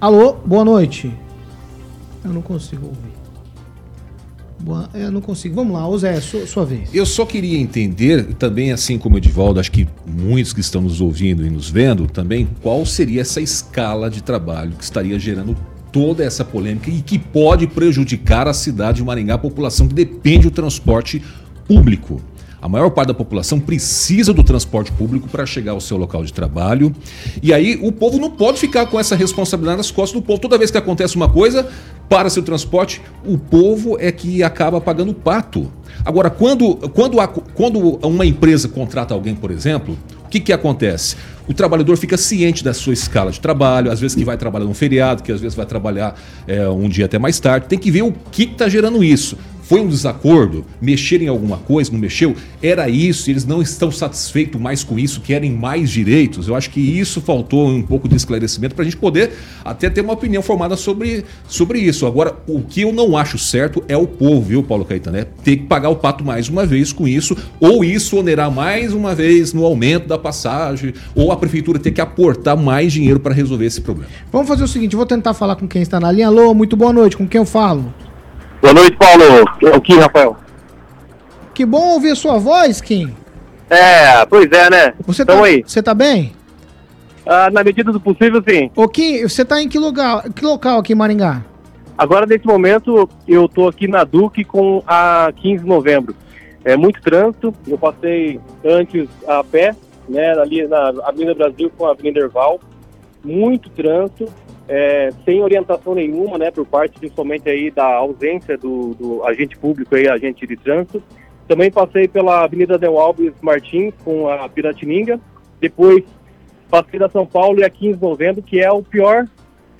Alô, boa noite. Eu não consigo ouvir. Eu não consigo. Vamos lá, Zé, sua, sua vez. Eu só queria entender, também assim como o Edivaldo, acho que muitos que estão nos ouvindo e nos vendo também, qual seria essa escala de trabalho que estaria gerando toda essa polêmica e que pode prejudicar a cidade de Maringá, a população que depende do transporte público. A maior parte da população precisa do transporte público para chegar ao seu local de trabalho. E aí o povo não pode ficar com essa responsabilidade nas costas do povo. Toda vez que acontece uma coisa, para seu transporte, o povo é que acaba pagando o pato. Agora, quando, quando, quando uma empresa contrata alguém, por exemplo, o que, que acontece? O trabalhador fica ciente da sua escala de trabalho, às vezes que vai trabalhar no feriado, que às vezes vai trabalhar é, um dia até mais tarde. Tem que ver o que está gerando isso. Foi um desacordo? Mexer em alguma coisa? Não mexeu? Era isso? Eles não estão satisfeitos mais com isso? Querem mais direitos? Eu acho que isso faltou um pouco de esclarecimento para a gente poder até ter uma opinião formada sobre, sobre isso. Agora, o que eu não acho certo é o povo, viu, Paulo Caetano? É ter que pagar o pato mais uma vez com isso, ou isso onerar mais uma vez no aumento da passagem, ou a prefeitura ter que aportar mais dinheiro para resolver esse problema. Vamos fazer o seguinte: vou tentar falar com quem está na linha. Alô, muito boa noite. Com quem eu falo? Boa noite, Paulo. É o Kim, Rafael. Que bom ouvir a sua voz, Kim. É, pois é, né? Você tá, aí. Você tá bem? Ah, na medida do possível, sim. Ô, Kim, você tá em que lugar, que local aqui em Maringá? Agora, nesse momento, eu tô aqui na Duque com a 15 de novembro. É muito trânsito, eu passei antes a pé, né, ali na Avenida Brasil com a Avenida Erval. Muito trânsito, é, sem orientação nenhuma, né, por parte principalmente aí da ausência do, do, agente público aí, agente de trânsito. Também passei pela Avenida Del Alves Martins com a Piratininga, depois passei da São Paulo e a 15 de novembro, que é o pior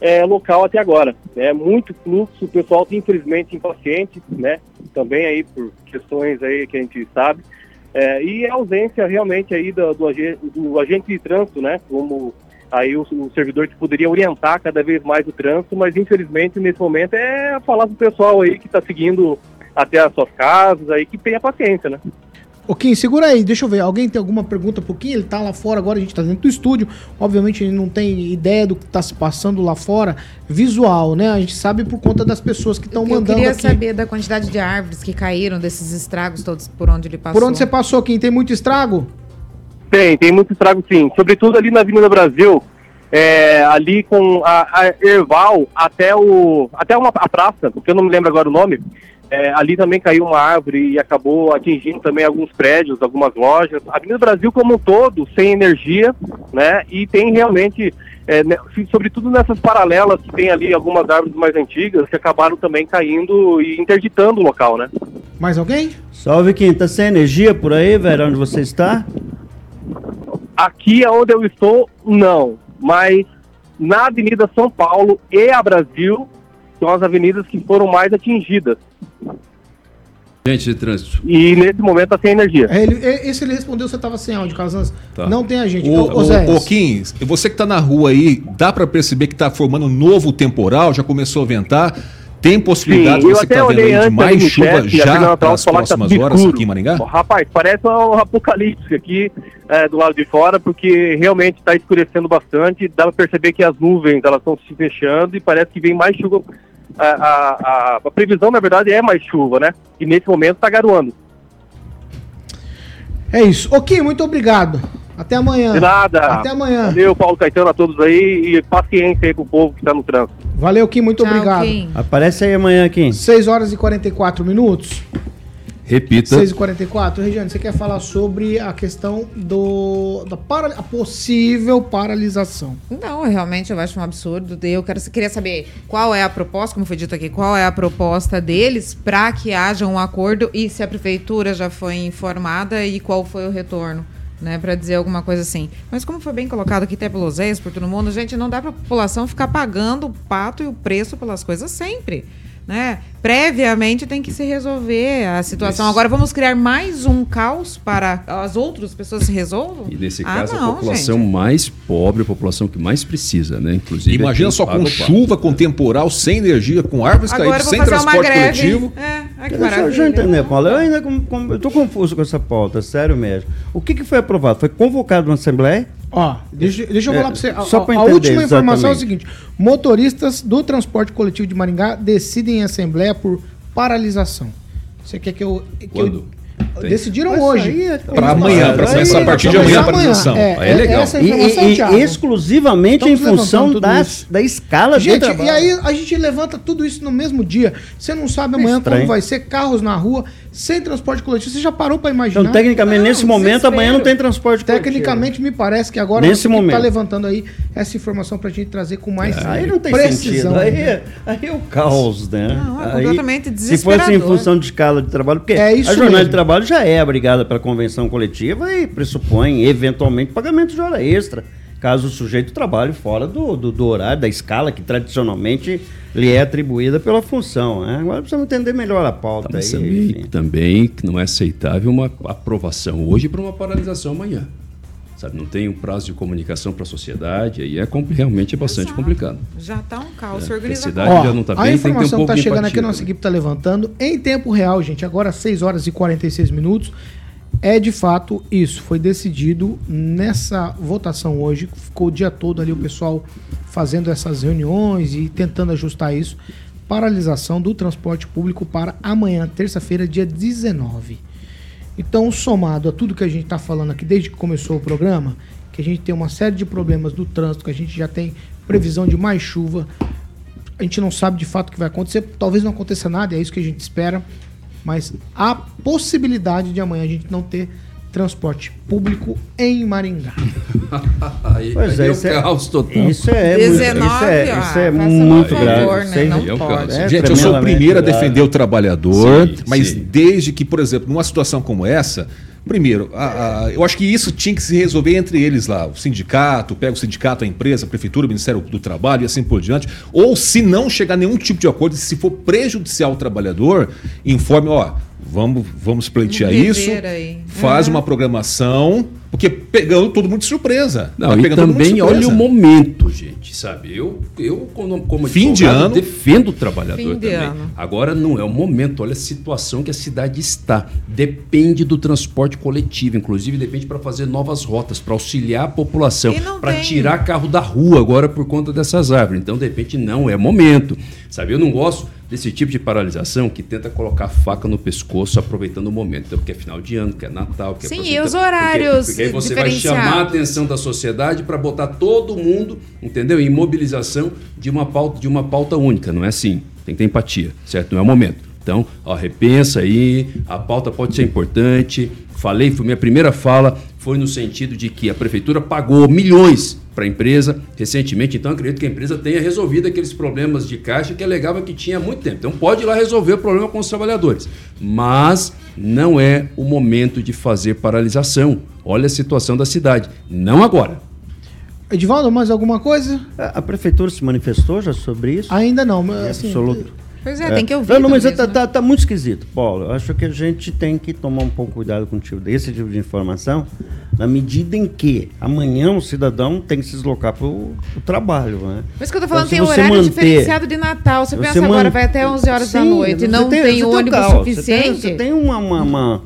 é, local até agora. É muito fluxo, o pessoal infelizmente impaciente, né, também aí por questões aí que a gente sabe. É, e a ausência realmente aí do, do, do agente de trânsito, né, como aí o, o, servidor que poderia orientar cada vez mais o trânsito, mas infelizmente nesse momento é falar pro pessoal aí que está seguindo até as suas casas aí que tenha paciência, né? Ô Kim, segura aí, deixa eu ver. Alguém tem alguma pergunta pro Kim? Ele tá lá fora agora, a gente tá dentro do estúdio. Obviamente ele não tem ideia do que tá se passando lá fora. Visual, né? A gente sabe por conta das pessoas que estão mandando. Eu queria aqui. saber da quantidade de árvores que caíram, desses estragos todos por onde ele passou. Por onde você passou, Kim? Tem muito estrago? Tem, tem muito estrago sim. Sobretudo ali na Avenida Brasil, é, ali com a, a, Erval até, o, até uma, a praça, porque eu não me lembro agora o nome. É, ali também caiu uma árvore e acabou atingindo também alguns prédios, algumas lojas. A Avenida Brasil como um todo, sem energia, né? E tem realmente, é, né, sobretudo nessas paralelas que tem ali algumas árvores mais antigas que acabaram também caindo e interditando o local, né? Mais alguém? Salve quem tá sem energia por aí, velho, onde você está? Aqui onde eu estou, não. Mas na Avenida São Paulo e a Brasil são as avenidas que foram mais atingidas. Gente de trânsito. E nesse momento está sem energia. É, ele, esse ele respondeu, você estava sem áudio, Casas. Tá. Não tem a gente. O, ô, ô, ô Kim, você que está na rua aí, dá para perceber que está formando um novo temporal, já começou a ventar. Tem possibilidade Sim, de você estar tá vendo de mais chuva chat, já nas próximas horas escuro. aqui em Maringá? Rapaz, parece um apocalipse aqui é, do lado de fora, porque realmente está escurecendo bastante. Dá para perceber que as nuvens elas estão se fechando e parece que vem mais chuva. A, a, a, a previsão, na verdade, é mais chuva, né? E nesse momento está garoando. É isso. Ok, muito obrigado. Até amanhã. De nada. Até amanhã. Valeu, Paulo Caetano, a todos aí e paciência aí com o povo que está no trânsito. Valeu, Kim, muito Tchau, obrigado. Kim. Aparece aí amanhã, Kim. 6 horas e 44 minutos. Repita. 6 e 44 Regiane, você quer falar sobre a questão do da para, a possível paralisação? Não, realmente eu acho um absurdo. Eu quero, queria saber qual é a proposta, como foi dito aqui, qual é a proposta deles para que haja um acordo e se a prefeitura já foi informada e qual foi o retorno né, para dizer alguma coisa assim. Mas como foi bem colocado aqui até pelos ex, por todo mundo, gente, não dá para a população ficar pagando o pato e o preço pelas coisas sempre né? Previamente tem que se resolver a situação. Isso. Agora vamos criar mais um caos para as outras pessoas se resolvam? E nesse ah, caso, não, a população gente. mais pobre, a população que mais precisa, né? Inclusive. Imagina só com chuva, com temporal, sem energia, com árvores caídas, sem transporte coletivo. É, é que maravilha. Eu entender, Paulo. Eu ainda estou confuso com essa pauta, sério mesmo. O que, que foi aprovado? Foi convocado uma Assembleia? Ó, deixa, deixa eu é, falar para você. A, só a, a última informação exatamente. é o seguinte: motoristas do transporte coletivo de Maringá decidem em assembleia por paralisação. Você quer que eu. Que Quando? Eu, decidiram Mas hoje. É para amanhã, para começar a partir de amanhã a paralisação. É, é, é legal. E, e, e exclusivamente em função das, da escala gente, trabalho. E aí a gente levanta tudo isso no mesmo dia. Você não sabe amanhã como vai ser, carros na rua. Sem transporte coletivo. Você já parou para imaginar? Então, tecnicamente, não, nesse momento, amanhã não tem transporte coletivo. Tecnicamente, me parece que agora nesse momento está levantando aí essa informação para a gente trazer com mais é, Aí não tem precisão. Aí, é, aí é o caos, né? Não, é aí, completamente desesperador. Se fosse em função de escala de trabalho, porque é a jornada mesmo. de trabalho já é abrigada pela convenção coletiva e pressupõe, eventualmente, pagamento de hora extra caso o sujeito trabalhe fora do, do, do, horário, da escala que tradicionalmente lhe é atribuída pela função. Né? Agora precisamos entender melhor a pauta. Tá, aí, também, também que não é aceitável uma aprovação hoje para uma paralisação amanhã. Sabe, não tem um prazo de comunicação para a sociedade, aí é realmente é bastante Exato. complicado. Já está um caos é, A cidade Ó, já não está bem, A informação está um chegando aqui, a nossa equipe está levantando em tempo real, gente. Agora 6 horas e 46 minutos é de fato isso. Foi decidido nessa votação hoje. Ficou o dia todo ali o pessoal fazendo essas reuniões e tentando ajustar isso. Paralisação do transporte público para amanhã, terça-feira, dia 19. Então, somado a tudo que a gente está falando aqui desde que começou o programa, que a gente tem uma série de problemas do trânsito, que a gente já tem previsão de mais chuva, a gente não sabe de fato o que vai acontecer. Talvez não aconteça nada, é isso que a gente espera mas há possibilidade de amanhã a gente não ter transporte público em Maringá. aí, pois aí é, isso é, caos total. Isso é, 19, isso é, isso é muito grave. Favor, né? Não é pode. É gente, eu sou o primeiro a defender o trabalhador, sim, mas sim. desde que, por exemplo, numa situação como essa, Primeiro, a, a, eu acho que isso tinha que se resolver entre eles lá. O sindicato, pega o sindicato, a empresa, a prefeitura, o Ministério do Trabalho e assim por diante. Ou se não chegar a nenhum tipo de acordo, se for prejudicial ao trabalhador, informe, ó, vamos, vamos pleitear isso, aí. faz uhum. uma programação porque pegando todo mundo de surpresa. Não, e também olha o momento, gente, sabe? Eu, eu como, como Fim de ano. defendo o trabalhador Fim também. Ano. Agora não é o momento, olha a situação que a cidade está. Depende do transporte coletivo, inclusive depende para fazer novas rotas, para auxiliar a população, para tirar carro da rua agora por conta dessas árvores. Então, de repente, não é momento. Sabe, eu não gosto desse tipo de paralisação que tenta colocar faca no pescoço aproveitando o momento. Então, porque é final de ano, que é Natal, que Sim, é Sim, e os horários. Porque, porque aí você vai chamar a atenção da sociedade para botar todo mundo, entendeu? Em mobilização de uma pauta, de uma pauta única. Não é assim. Tem que ter empatia, certo? Não é o momento. Então, ó, repensa aí, a pauta pode ser importante. Falei, foi minha primeira fala, foi no sentido de que a prefeitura pagou milhões para a empresa recentemente, então acredito que a empresa tenha resolvido aqueles problemas de caixa que alegava que tinha há muito tempo. Então pode ir lá resolver o problema com os trabalhadores. Mas não é o momento de fazer paralisação. Olha a situação da cidade. Não agora. Edivaldo, mais alguma coisa? A, prefeitura se manifestou já sobre isso? Ainda não, mas assim, absoluto. Pois é, é, tem que ouvir. Não, não mas está tá, tá, muito esquisito, Paulo. Eu acho que a gente tem que tomar um pouco cuidado com tipo, esse tipo de informação, na medida em que amanhã o cidadão tem que se deslocar para o trabalho. Né? Mas que eu estou falando, então, tem horário manter, diferenciado de Natal. Você, você pensa agora, vai até 11 horas Sim, da noite, não tem, tem ônibus um suficiente. Você tem, você tem uma, uma, uma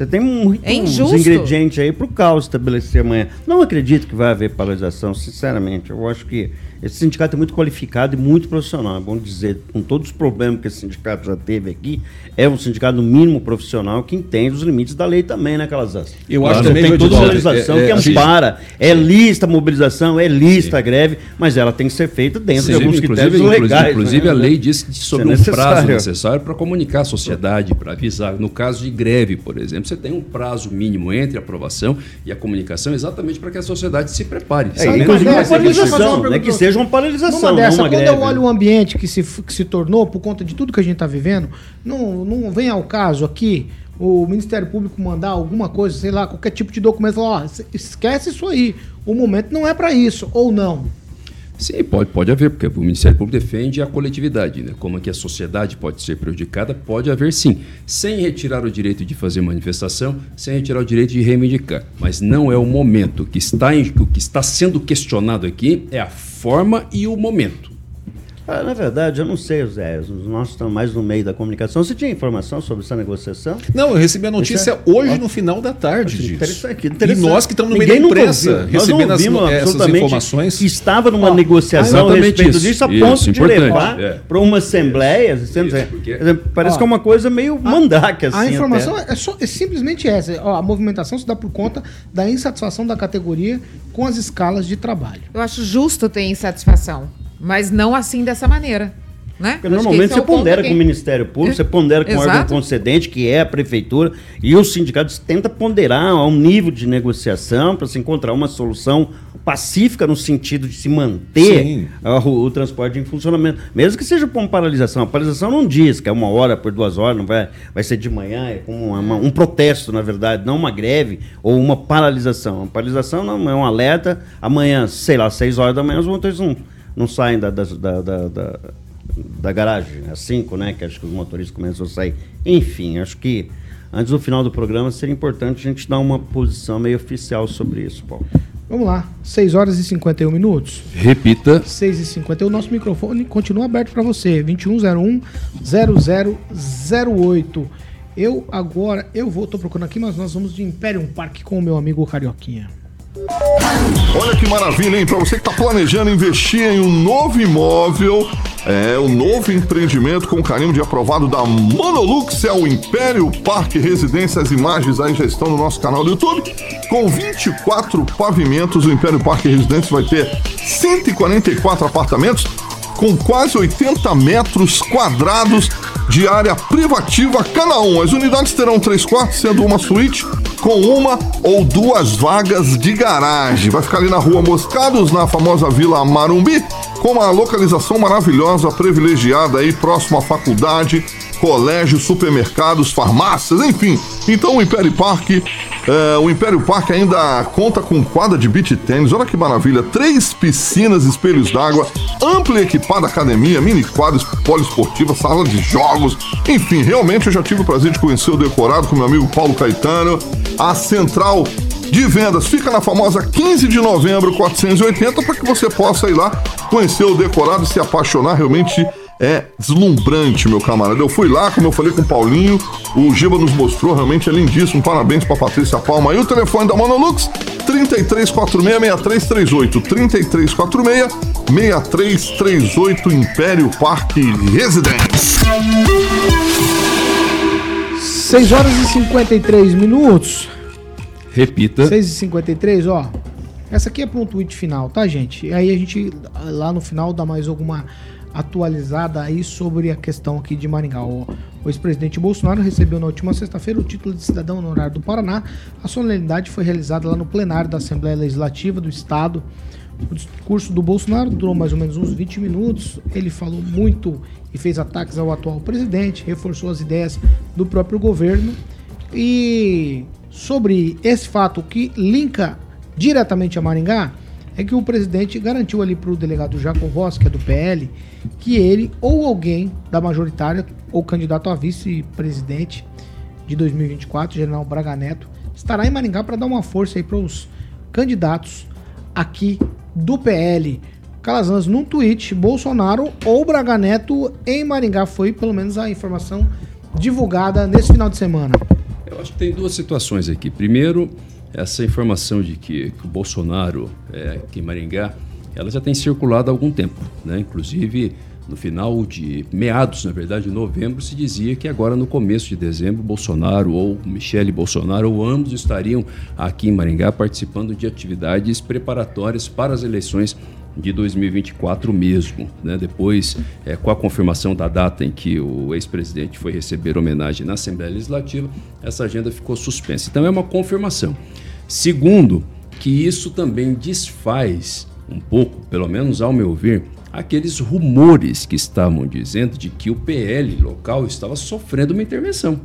você tem um, é uns ingredientes aí para o caos estabelecer amanhã. Não acredito que vai haver paralisação, sinceramente. Eu acho que esse sindicato é muito qualificado e muito profissional. É bom dizer, com todos os problemas que esse sindicato já teve aqui, é um sindicato mínimo profissional que entende os limites da lei também, né, Calazans? Eu acho também tem toda a legislação é, é, que ampara. É lista a mobilização, é lista a greve, mas ela tem que ser feita dentro sim, de alguns critérios inclusive, legais. Inclusive, né? a lei diz sobre é um prazo necessário para comunicar à sociedade, para avisar. No caso de greve, por exemplo, você tem um prazo mínimo entre a aprovação e a comunicação exatamente para que a sociedade se prepare. É, inclusive uma paralisação, né, que seja seja uma paralisação. Numa dessa, quando greve. eu olho o ambiente que se, que se tornou por conta de tudo que a gente está vivendo, não, não vem ao caso aqui o Ministério Público mandar alguma coisa, sei lá, qualquer tipo de documento, falar, ó, esquece isso aí, o momento não é para isso, ou não. Sim, pode, pode haver, porque o Ministério Público defende a coletividade, né? Como é que a sociedade pode ser prejudicada, pode haver sim, sem retirar o direito de fazer manifestação, sem retirar o direito de reivindicar. Mas não é o momento. O que está, em, o que está sendo questionado aqui é a forma e o momento. Ah, na verdade, eu não sei, Zé. Nós estamos mais no meio da comunicação. Você tinha informação sobre essa negociação? Não, eu recebi a notícia é... hoje no final da tarde disso. Interessante, interessante. E nós que estamos no Ninguém meio da imprensa recebendo as, essas informações. Que estava numa negociação a respeito isso. disso, a ponto isso, de levar é. para uma assembleia. Isso, porque... Parece ó, que é uma coisa meio mandaque. Assim, a informação é, só, é simplesmente essa. Ó, a movimentação se dá por conta da insatisfação da categoria com as escalas de trabalho. Eu acho justo ter insatisfação. Mas não assim dessa maneira. Né? Porque normalmente é você pondera com o Ministério Público, você pondera com o órgão concedente, que é a Prefeitura, e os sindicatos tentam ponderar a um nível de negociação para se encontrar uma solução pacífica no sentido de se manter o, o, transporte em funcionamento. Mesmo que seja por uma paralisação. A paralisação não diz que é uma hora por duas horas, não vai, vai ser de manhã, é como uma, um protesto, na verdade, não uma greve ou uma paralisação. Uma paralisação não é um alerta. Amanhã, sei lá, seis horas da manhã, os motores não, não saem da, da, da, da, da garagem. Às cinco, né? Que acho que os motoristas começam a sair. Enfim, acho que antes do final do programa seria importante a gente dar uma posição meio oficial sobre isso, Paulo. Vamos lá, 6 horas e 51 minutos. Repita. 6 e 51. O nosso microfone continua aberto para você. 2101 0008. Eu agora, eu vou, tô procurando aqui, mas nós vamos de Imperium Park com o meu amigo Carioquinha. Olha que maravilha, hein? Para você que está planejando investir em um novo imóvel, é o um novo empreendimento com carinho de aprovado da Monolux, é o Império Parque Residência. As imagens aí já estão no nosso canal do YouTube. Com 24 pavimentos, o Império Parque Residência vai ter 144 apartamentos com quase 80 metros quadrados de área privativa cada um. As unidades terão três quartos, sendo uma suíte com uma ou duas vagas de garagem. Vai ficar ali na rua Moscados, na famosa Vila Marumbi, com uma localização maravilhosa, privilegiada aí, próximo à faculdade, colégios, supermercados, farmácias, enfim. Então o Império Parque é, o Império Parque ainda conta com quadra de beach tênis, olha que maravilha, três piscinas, espelhos d'água, ampla e equipada academia, mini quadros poliesportiva, sala de jogos, enfim, realmente eu já tive o prazer de conhecer o decorado com meu amigo Paulo Caetano, a central de vendas fica na famosa 15 de novembro 480 para que você possa ir lá conhecer o decorado e se apaixonar realmente é deslumbrante, meu camarada. Eu fui lá, como eu falei com o Paulinho, o Giba nos mostrou, realmente é lindíssimo. Parabéns pra Patrícia Palma. E o telefone da Monolux, 3346-6338. 3346-6338, Império Parque Residência. 6 horas e 53 minutos. Repita. 6 e 53 ó. Essa aqui é para um tweet final, tá, gente? E aí a gente, lá no final, dá mais alguma atualizada aí sobre a questão aqui de Maringá. O, o ex-presidente Bolsonaro recebeu na última sexta-feira o título de cidadão honorário do Paraná. A solenidade foi realizada lá no plenário da Assembleia Legislativa do Estado. O discurso do Bolsonaro durou mais ou menos uns 20 minutos. Ele falou muito e fez ataques ao atual presidente, reforçou as ideias do próprio governo. E sobre esse fato que linka diretamente a Maringá, é que o presidente garantiu ali para o delegado Jacob Voss, que é do PL, que ele ou alguém da majoritária ou candidato a vice-presidente de 2024, General Braga Neto, estará em Maringá para dar uma força aí para os candidatos aqui do PL. Calazans, num tweet, Bolsonaro ou Braga Neto em Maringá foi pelo menos a informação divulgada nesse final de semana. Eu acho que tem duas situações aqui. Primeiro, essa informação de que, que o Bolsonaro é aqui em Maringá, ela já tem circulado há algum tempo, né? Inclusive no final de meados, na verdade, de novembro, se dizia que agora no começo de dezembro, Bolsonaro ou Michele Bolsonaro ou ambos estariam aqui em Maringá participando de atividades preparatórias para as eleições de 2024 mesmo. Né? Depois, é, com a confirmação da data em que o ex-presidente foi receber homenagem na Assembleia Legislativa, essa agenda ficou suspensa. Então, é uma confirmação. Segundo, que isso também desfaz um pouco, pelo menos ao meu ver, aqueles rumores que estavam dizendo de que o PL local estava sofrendo uma intervenção,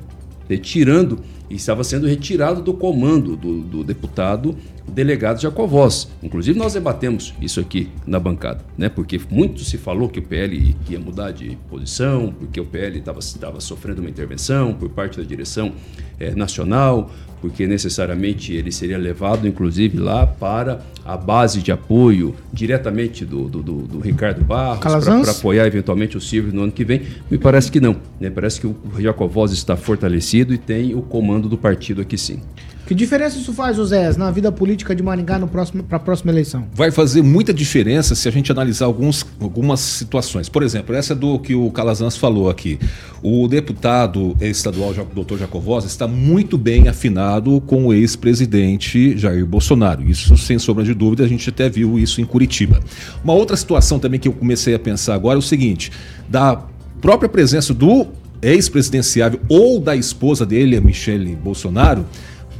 retirando e estava sendo retirado do comando do, do deputado delegado Jacovós. Inclusive, nós debatemos isso aqui na bancada, né? porque muito se falou que o PL ia mudar de posição, porque o PL estava sofrendo uma intervenção por parte da direção é, nacional, porque necessariamente ele seria levado, inclusive, lá para a base de apoio diretamente do, do, do, do Ricardo Barros, para apoiar eventualmente o Silvio no ano que vem. Me parece que não. Né? Parece que o Jacovós está fortalecido e tem o comando comando do partido aqui sim. Que diferença isso faz, José, na vida política de Maringá para a próxima eleição? Vai fazer muita diferença se a gente analisar alguns, algumas situações. Por exemplo, essa do que o Calazans falou aqui. O deputado estadual, doutor Jacovosa, está muito bem afinado com o ex-presidente Jair Bolsonaro. Isso, sem sombra de dúvida, a gente até viu isso em Curitiba. Uma outra situação também que eu comecei a pensar agora é o seguinte: da própria presença do ex-presidenciável ou da esposa dele, Michele Bolsonaro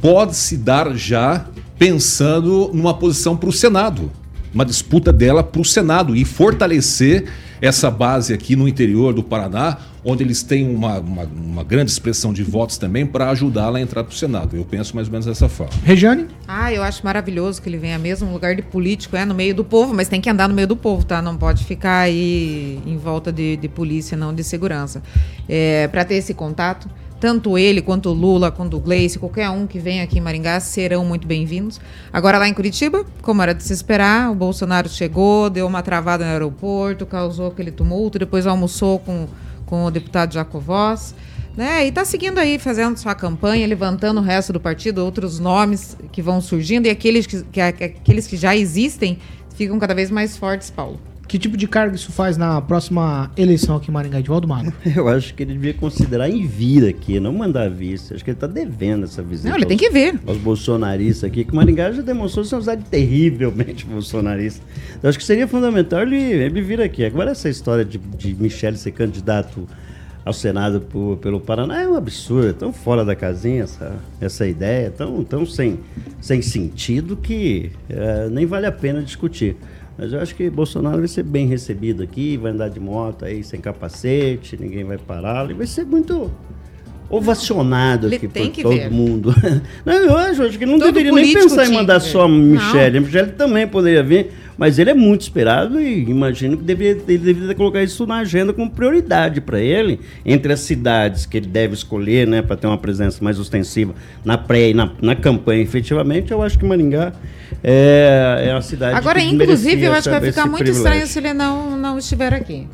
pode se dar já pensando numa posição para o Senado, uma disputa dela para o Senado e fortalecer essa base aqui no interior do Paraná, onde eles têm uma, uma, uma grande expressão de votos também para ajudá-la a entrar para o Senado. Eu penso mais ou menos dessa forma. Rejane? Ah, eu acho maravilhoso que ele venha mesmo no lugar de político, é no meio do povo, mas tem que andar no meio do povo, tá? Não pode ficar aí em volta de, de polícia, não de segurança. É, para ter esse contato tanto ele quanto o Lula, quanto o Gleice, qualquer um que venha aqui em Maringá serão muito bem-vindos. Agora lá em Curitiba, como era de se esperar, o Bolsonaro chegou, deu uma travada no aeroporto, causou aquele tumulto, depois almoçou com, com o deputado Jacovós. Né? E está seguindo aí, fazendo sua campanha, levantando o resto do partido, outros nomes que vão surgindo, e aqueles que, que, aqueles que já existem ficam cada vez mais fortes, Paulo. Que tipo de cargo isso faz na próxima eleição aqui em Maringá de Valdo Magro? Eu acho que ele devia considerar em vir aqui, não mandar visto. Acho que ele está devendo essa visita. Não, ele aos, tem que vir. Aos bolsonaristas aqui, que Maringá já demonstrou ser uma cidade terrivelmente bolsonarista. Eu acho que seria fundamental ele, ele vir aqui. Agora, essa história de, de Michele ser candidato ao Senado por, pelo Paraná é um absurdo, é tão fora da casinha essa, essa ideia, tão, tão sem, sem sentido que é, nem vale a pena discutir. Mas eu acho que Bolsonaro vai ser bem recebido aqui, vai andar de moto aí sem capacete, ninguém vai pará-lo, e vai ser muito ovacionado aqui por todo ver. mundo. Não, eu acho, acho que não todo deveria nem pensar em mandar só a Michelle. A Michelle também poderia vir, mas ele é muito esperado e imagino que deveria, ele deveria colocar isso na agenda como prioridade para ele, entre as cidades que ele deve escolher, né, para ter uma presença mais ostensiva na pré e na, na campanha efetivamente. Eu acho que Maringá é, é uma cidade Agora, que inclusive, eu acho que vai ficar muito privilégio. estranho se ele não, não estiver aqui.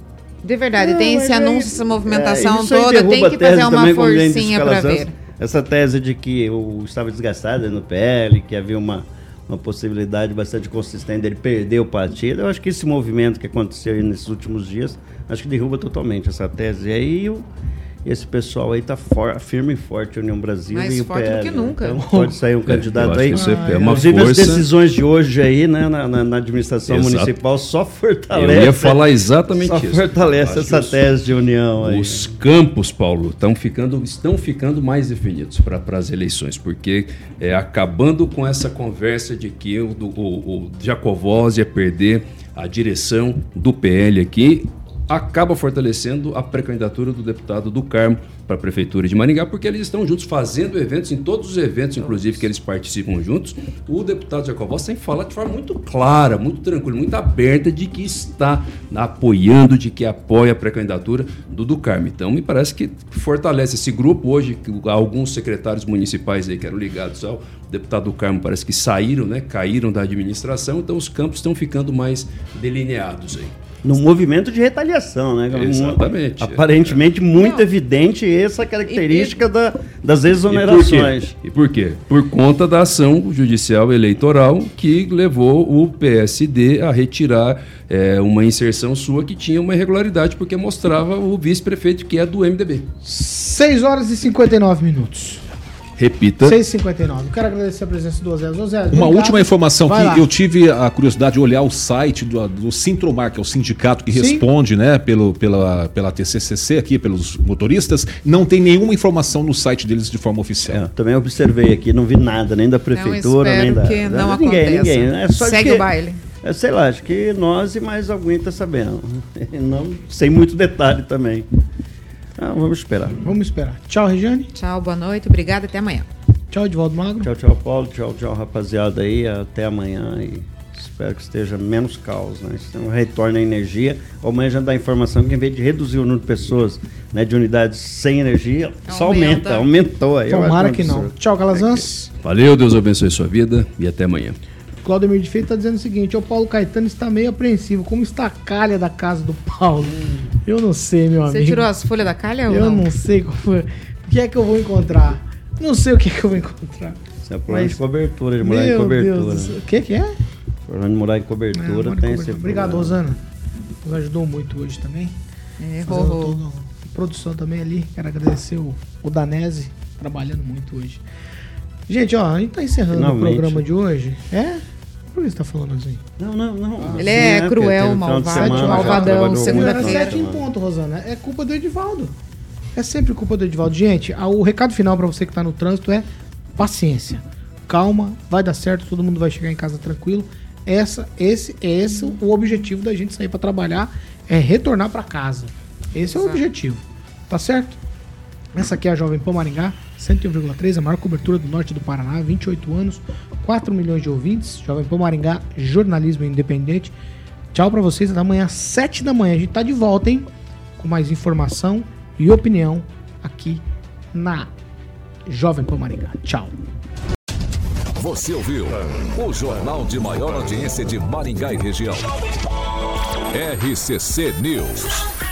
De verdade, não, tem esse anúncio, essa movimentação é, toda, tem que fazer uma forcinha para ver. Essa tese de que eu estava desgastado no PL, que havia uma, uma possibilidade bastante consistente dele perder o partido, eu acho que esse movimento que aconteceu nesses últimos dias, acho que derruba totalmente essa tese. E aí eu, esse pessoal aí tá for, firme e forte, União Brasil Mais e o forte PL. do que nunca. Então pode sair um é, candidato aí. Ah, é uma Inclusive força... as decisões de hoje aí, né, na, na, na administração Exato. municipal só fortalece. Eu ia falar exatamente só isso. fortalece essa os, tese de união aí. Os campos, Paulo, estão ficando, estão ficando mais definidos para as eleições, porque é, acabando com essa conversa de que o, o, o Jacovós ia perder a direção do PL aqui, acaba fortalecendo a pré-candidatura do deputado do Carmo para a Prefeitura de Maringá, porque eles estão juntos fazendo eventos, em todos os eventos, inclusive, que eles participam juntos. O deputado Jacobós tem que falar de forma muito clara, muito tranquila, muito aberta de que está apoiando, de que apoia a pré-candidatura do do Carmo. Então, me parece que fortalece esse grupo. Hoje, alguns secretários municipais aí que eram ligados ao deputado do Carmo parece que saíram, né, caíram da administração, então os campos estão ficando mais delineados aí no movimento de retaliação, né? Exatamente. Aparentemente muito Não. evidente essa característica e, da, das exonerações. E por, quê? e por quê? Por conta da ação judicial eleitoral que levou o PSD a retirar é, uma inserção sua que tinha uma irregularidade porque mostrava o vice-prefeito que é do MDB. 6 horas e 59 minutos. Repita. 6h59. Quero agradecer a presença do Zé. Zé Uma última informação Vai que lá. eu tive a curiosidade de olhar o site do, do Sintromar, que é o sindicato que Sim. responde né, pelo, pela, pela TCCC aqui, pelos motoristas. Não tem nenhuma informação no site deles de forma oficial. É, também observei aqui, não vi nada, nem da prefeitura, nem da. que não ninguém, aconteça. ninguém. É só Segue que, o baile. É, sei lá, acho que nós e mais alguém está sabendo. Não, sem muito detalhe também. Ah, vamos esperar. Vamos esperar. Tchau, Regiane. Tchau, boa noite. Obrigada. Até amanhã. Tchau, Edvaldo Magro. Tchau, tchau, Paulo. Tchau, tchau, rapaziada aí. Até amanhã e espero que esteja menos caos, né? Então, retorna a energia. Amanhã já dá informação que em vez de reduzir o número de pessoas, né, de unidades sem energia, aumenta. só aumenta. Aumentou aí. Tomara que não. Tchau, Calazans. Valeu, Deus abençoe sua vida e até amanhã. Claudemir de Feito está dizendo o seguinte: o Paulo Caetano está meio apreensivo. Como está a calha da casa do Paulo? Eu não sei, meu Você amigo. Você tirou as folhas da calha ou Eu não? não sei como. O que é que eu vou encontrar? Não sei o que, que eu vou encontrar. Isso é problema Mas... de cobertura, de morar Meu em cobertura. O que, que é? Problema de morar em cobertura é, tem cobertura. esse Obrigado, problema. Rosana. Nos ajudou muito hoje também. É, Rorô. Produção também ali. Quero agradecer o, o Danese, trabalhando muito hoje. Gente, ó, a gente tá encerrando Finalmente. o programa de hoje. É? Por que você tá falando assim? Não, não, não. Ah, ele é né, cruel, malvado, malvadão, segunda-feira. Sete em ponto, Rosana. É culpa do Edivaldo. É sempre culpa do Edivaldo. Gente, o recado final para você que tá no trânsito é paciência. Calma, vai dar certo, todo mundo vai chegar em casa tranquilo. Essa, esse, esse o objetivo da gente sair para trabalhar é retornar para casa. Esse é o objetivo. Tá certo? Essa aqui é a Jovem Pan Maringá, 101,3, a maior cobertura do norte do Paraná, 28 anos, 4 milhões de ouvintes. Jovem Pan Maringá, jornalismo independente. Tchau para vocês, até amanhã, 7 da manhã. A gente tá de volta, hein? Com mais informação e opinião aqui na Jovem Pan Maringá. Tchau. Você ouviu o jornal de maior audiência de Maringá e região. RCC News.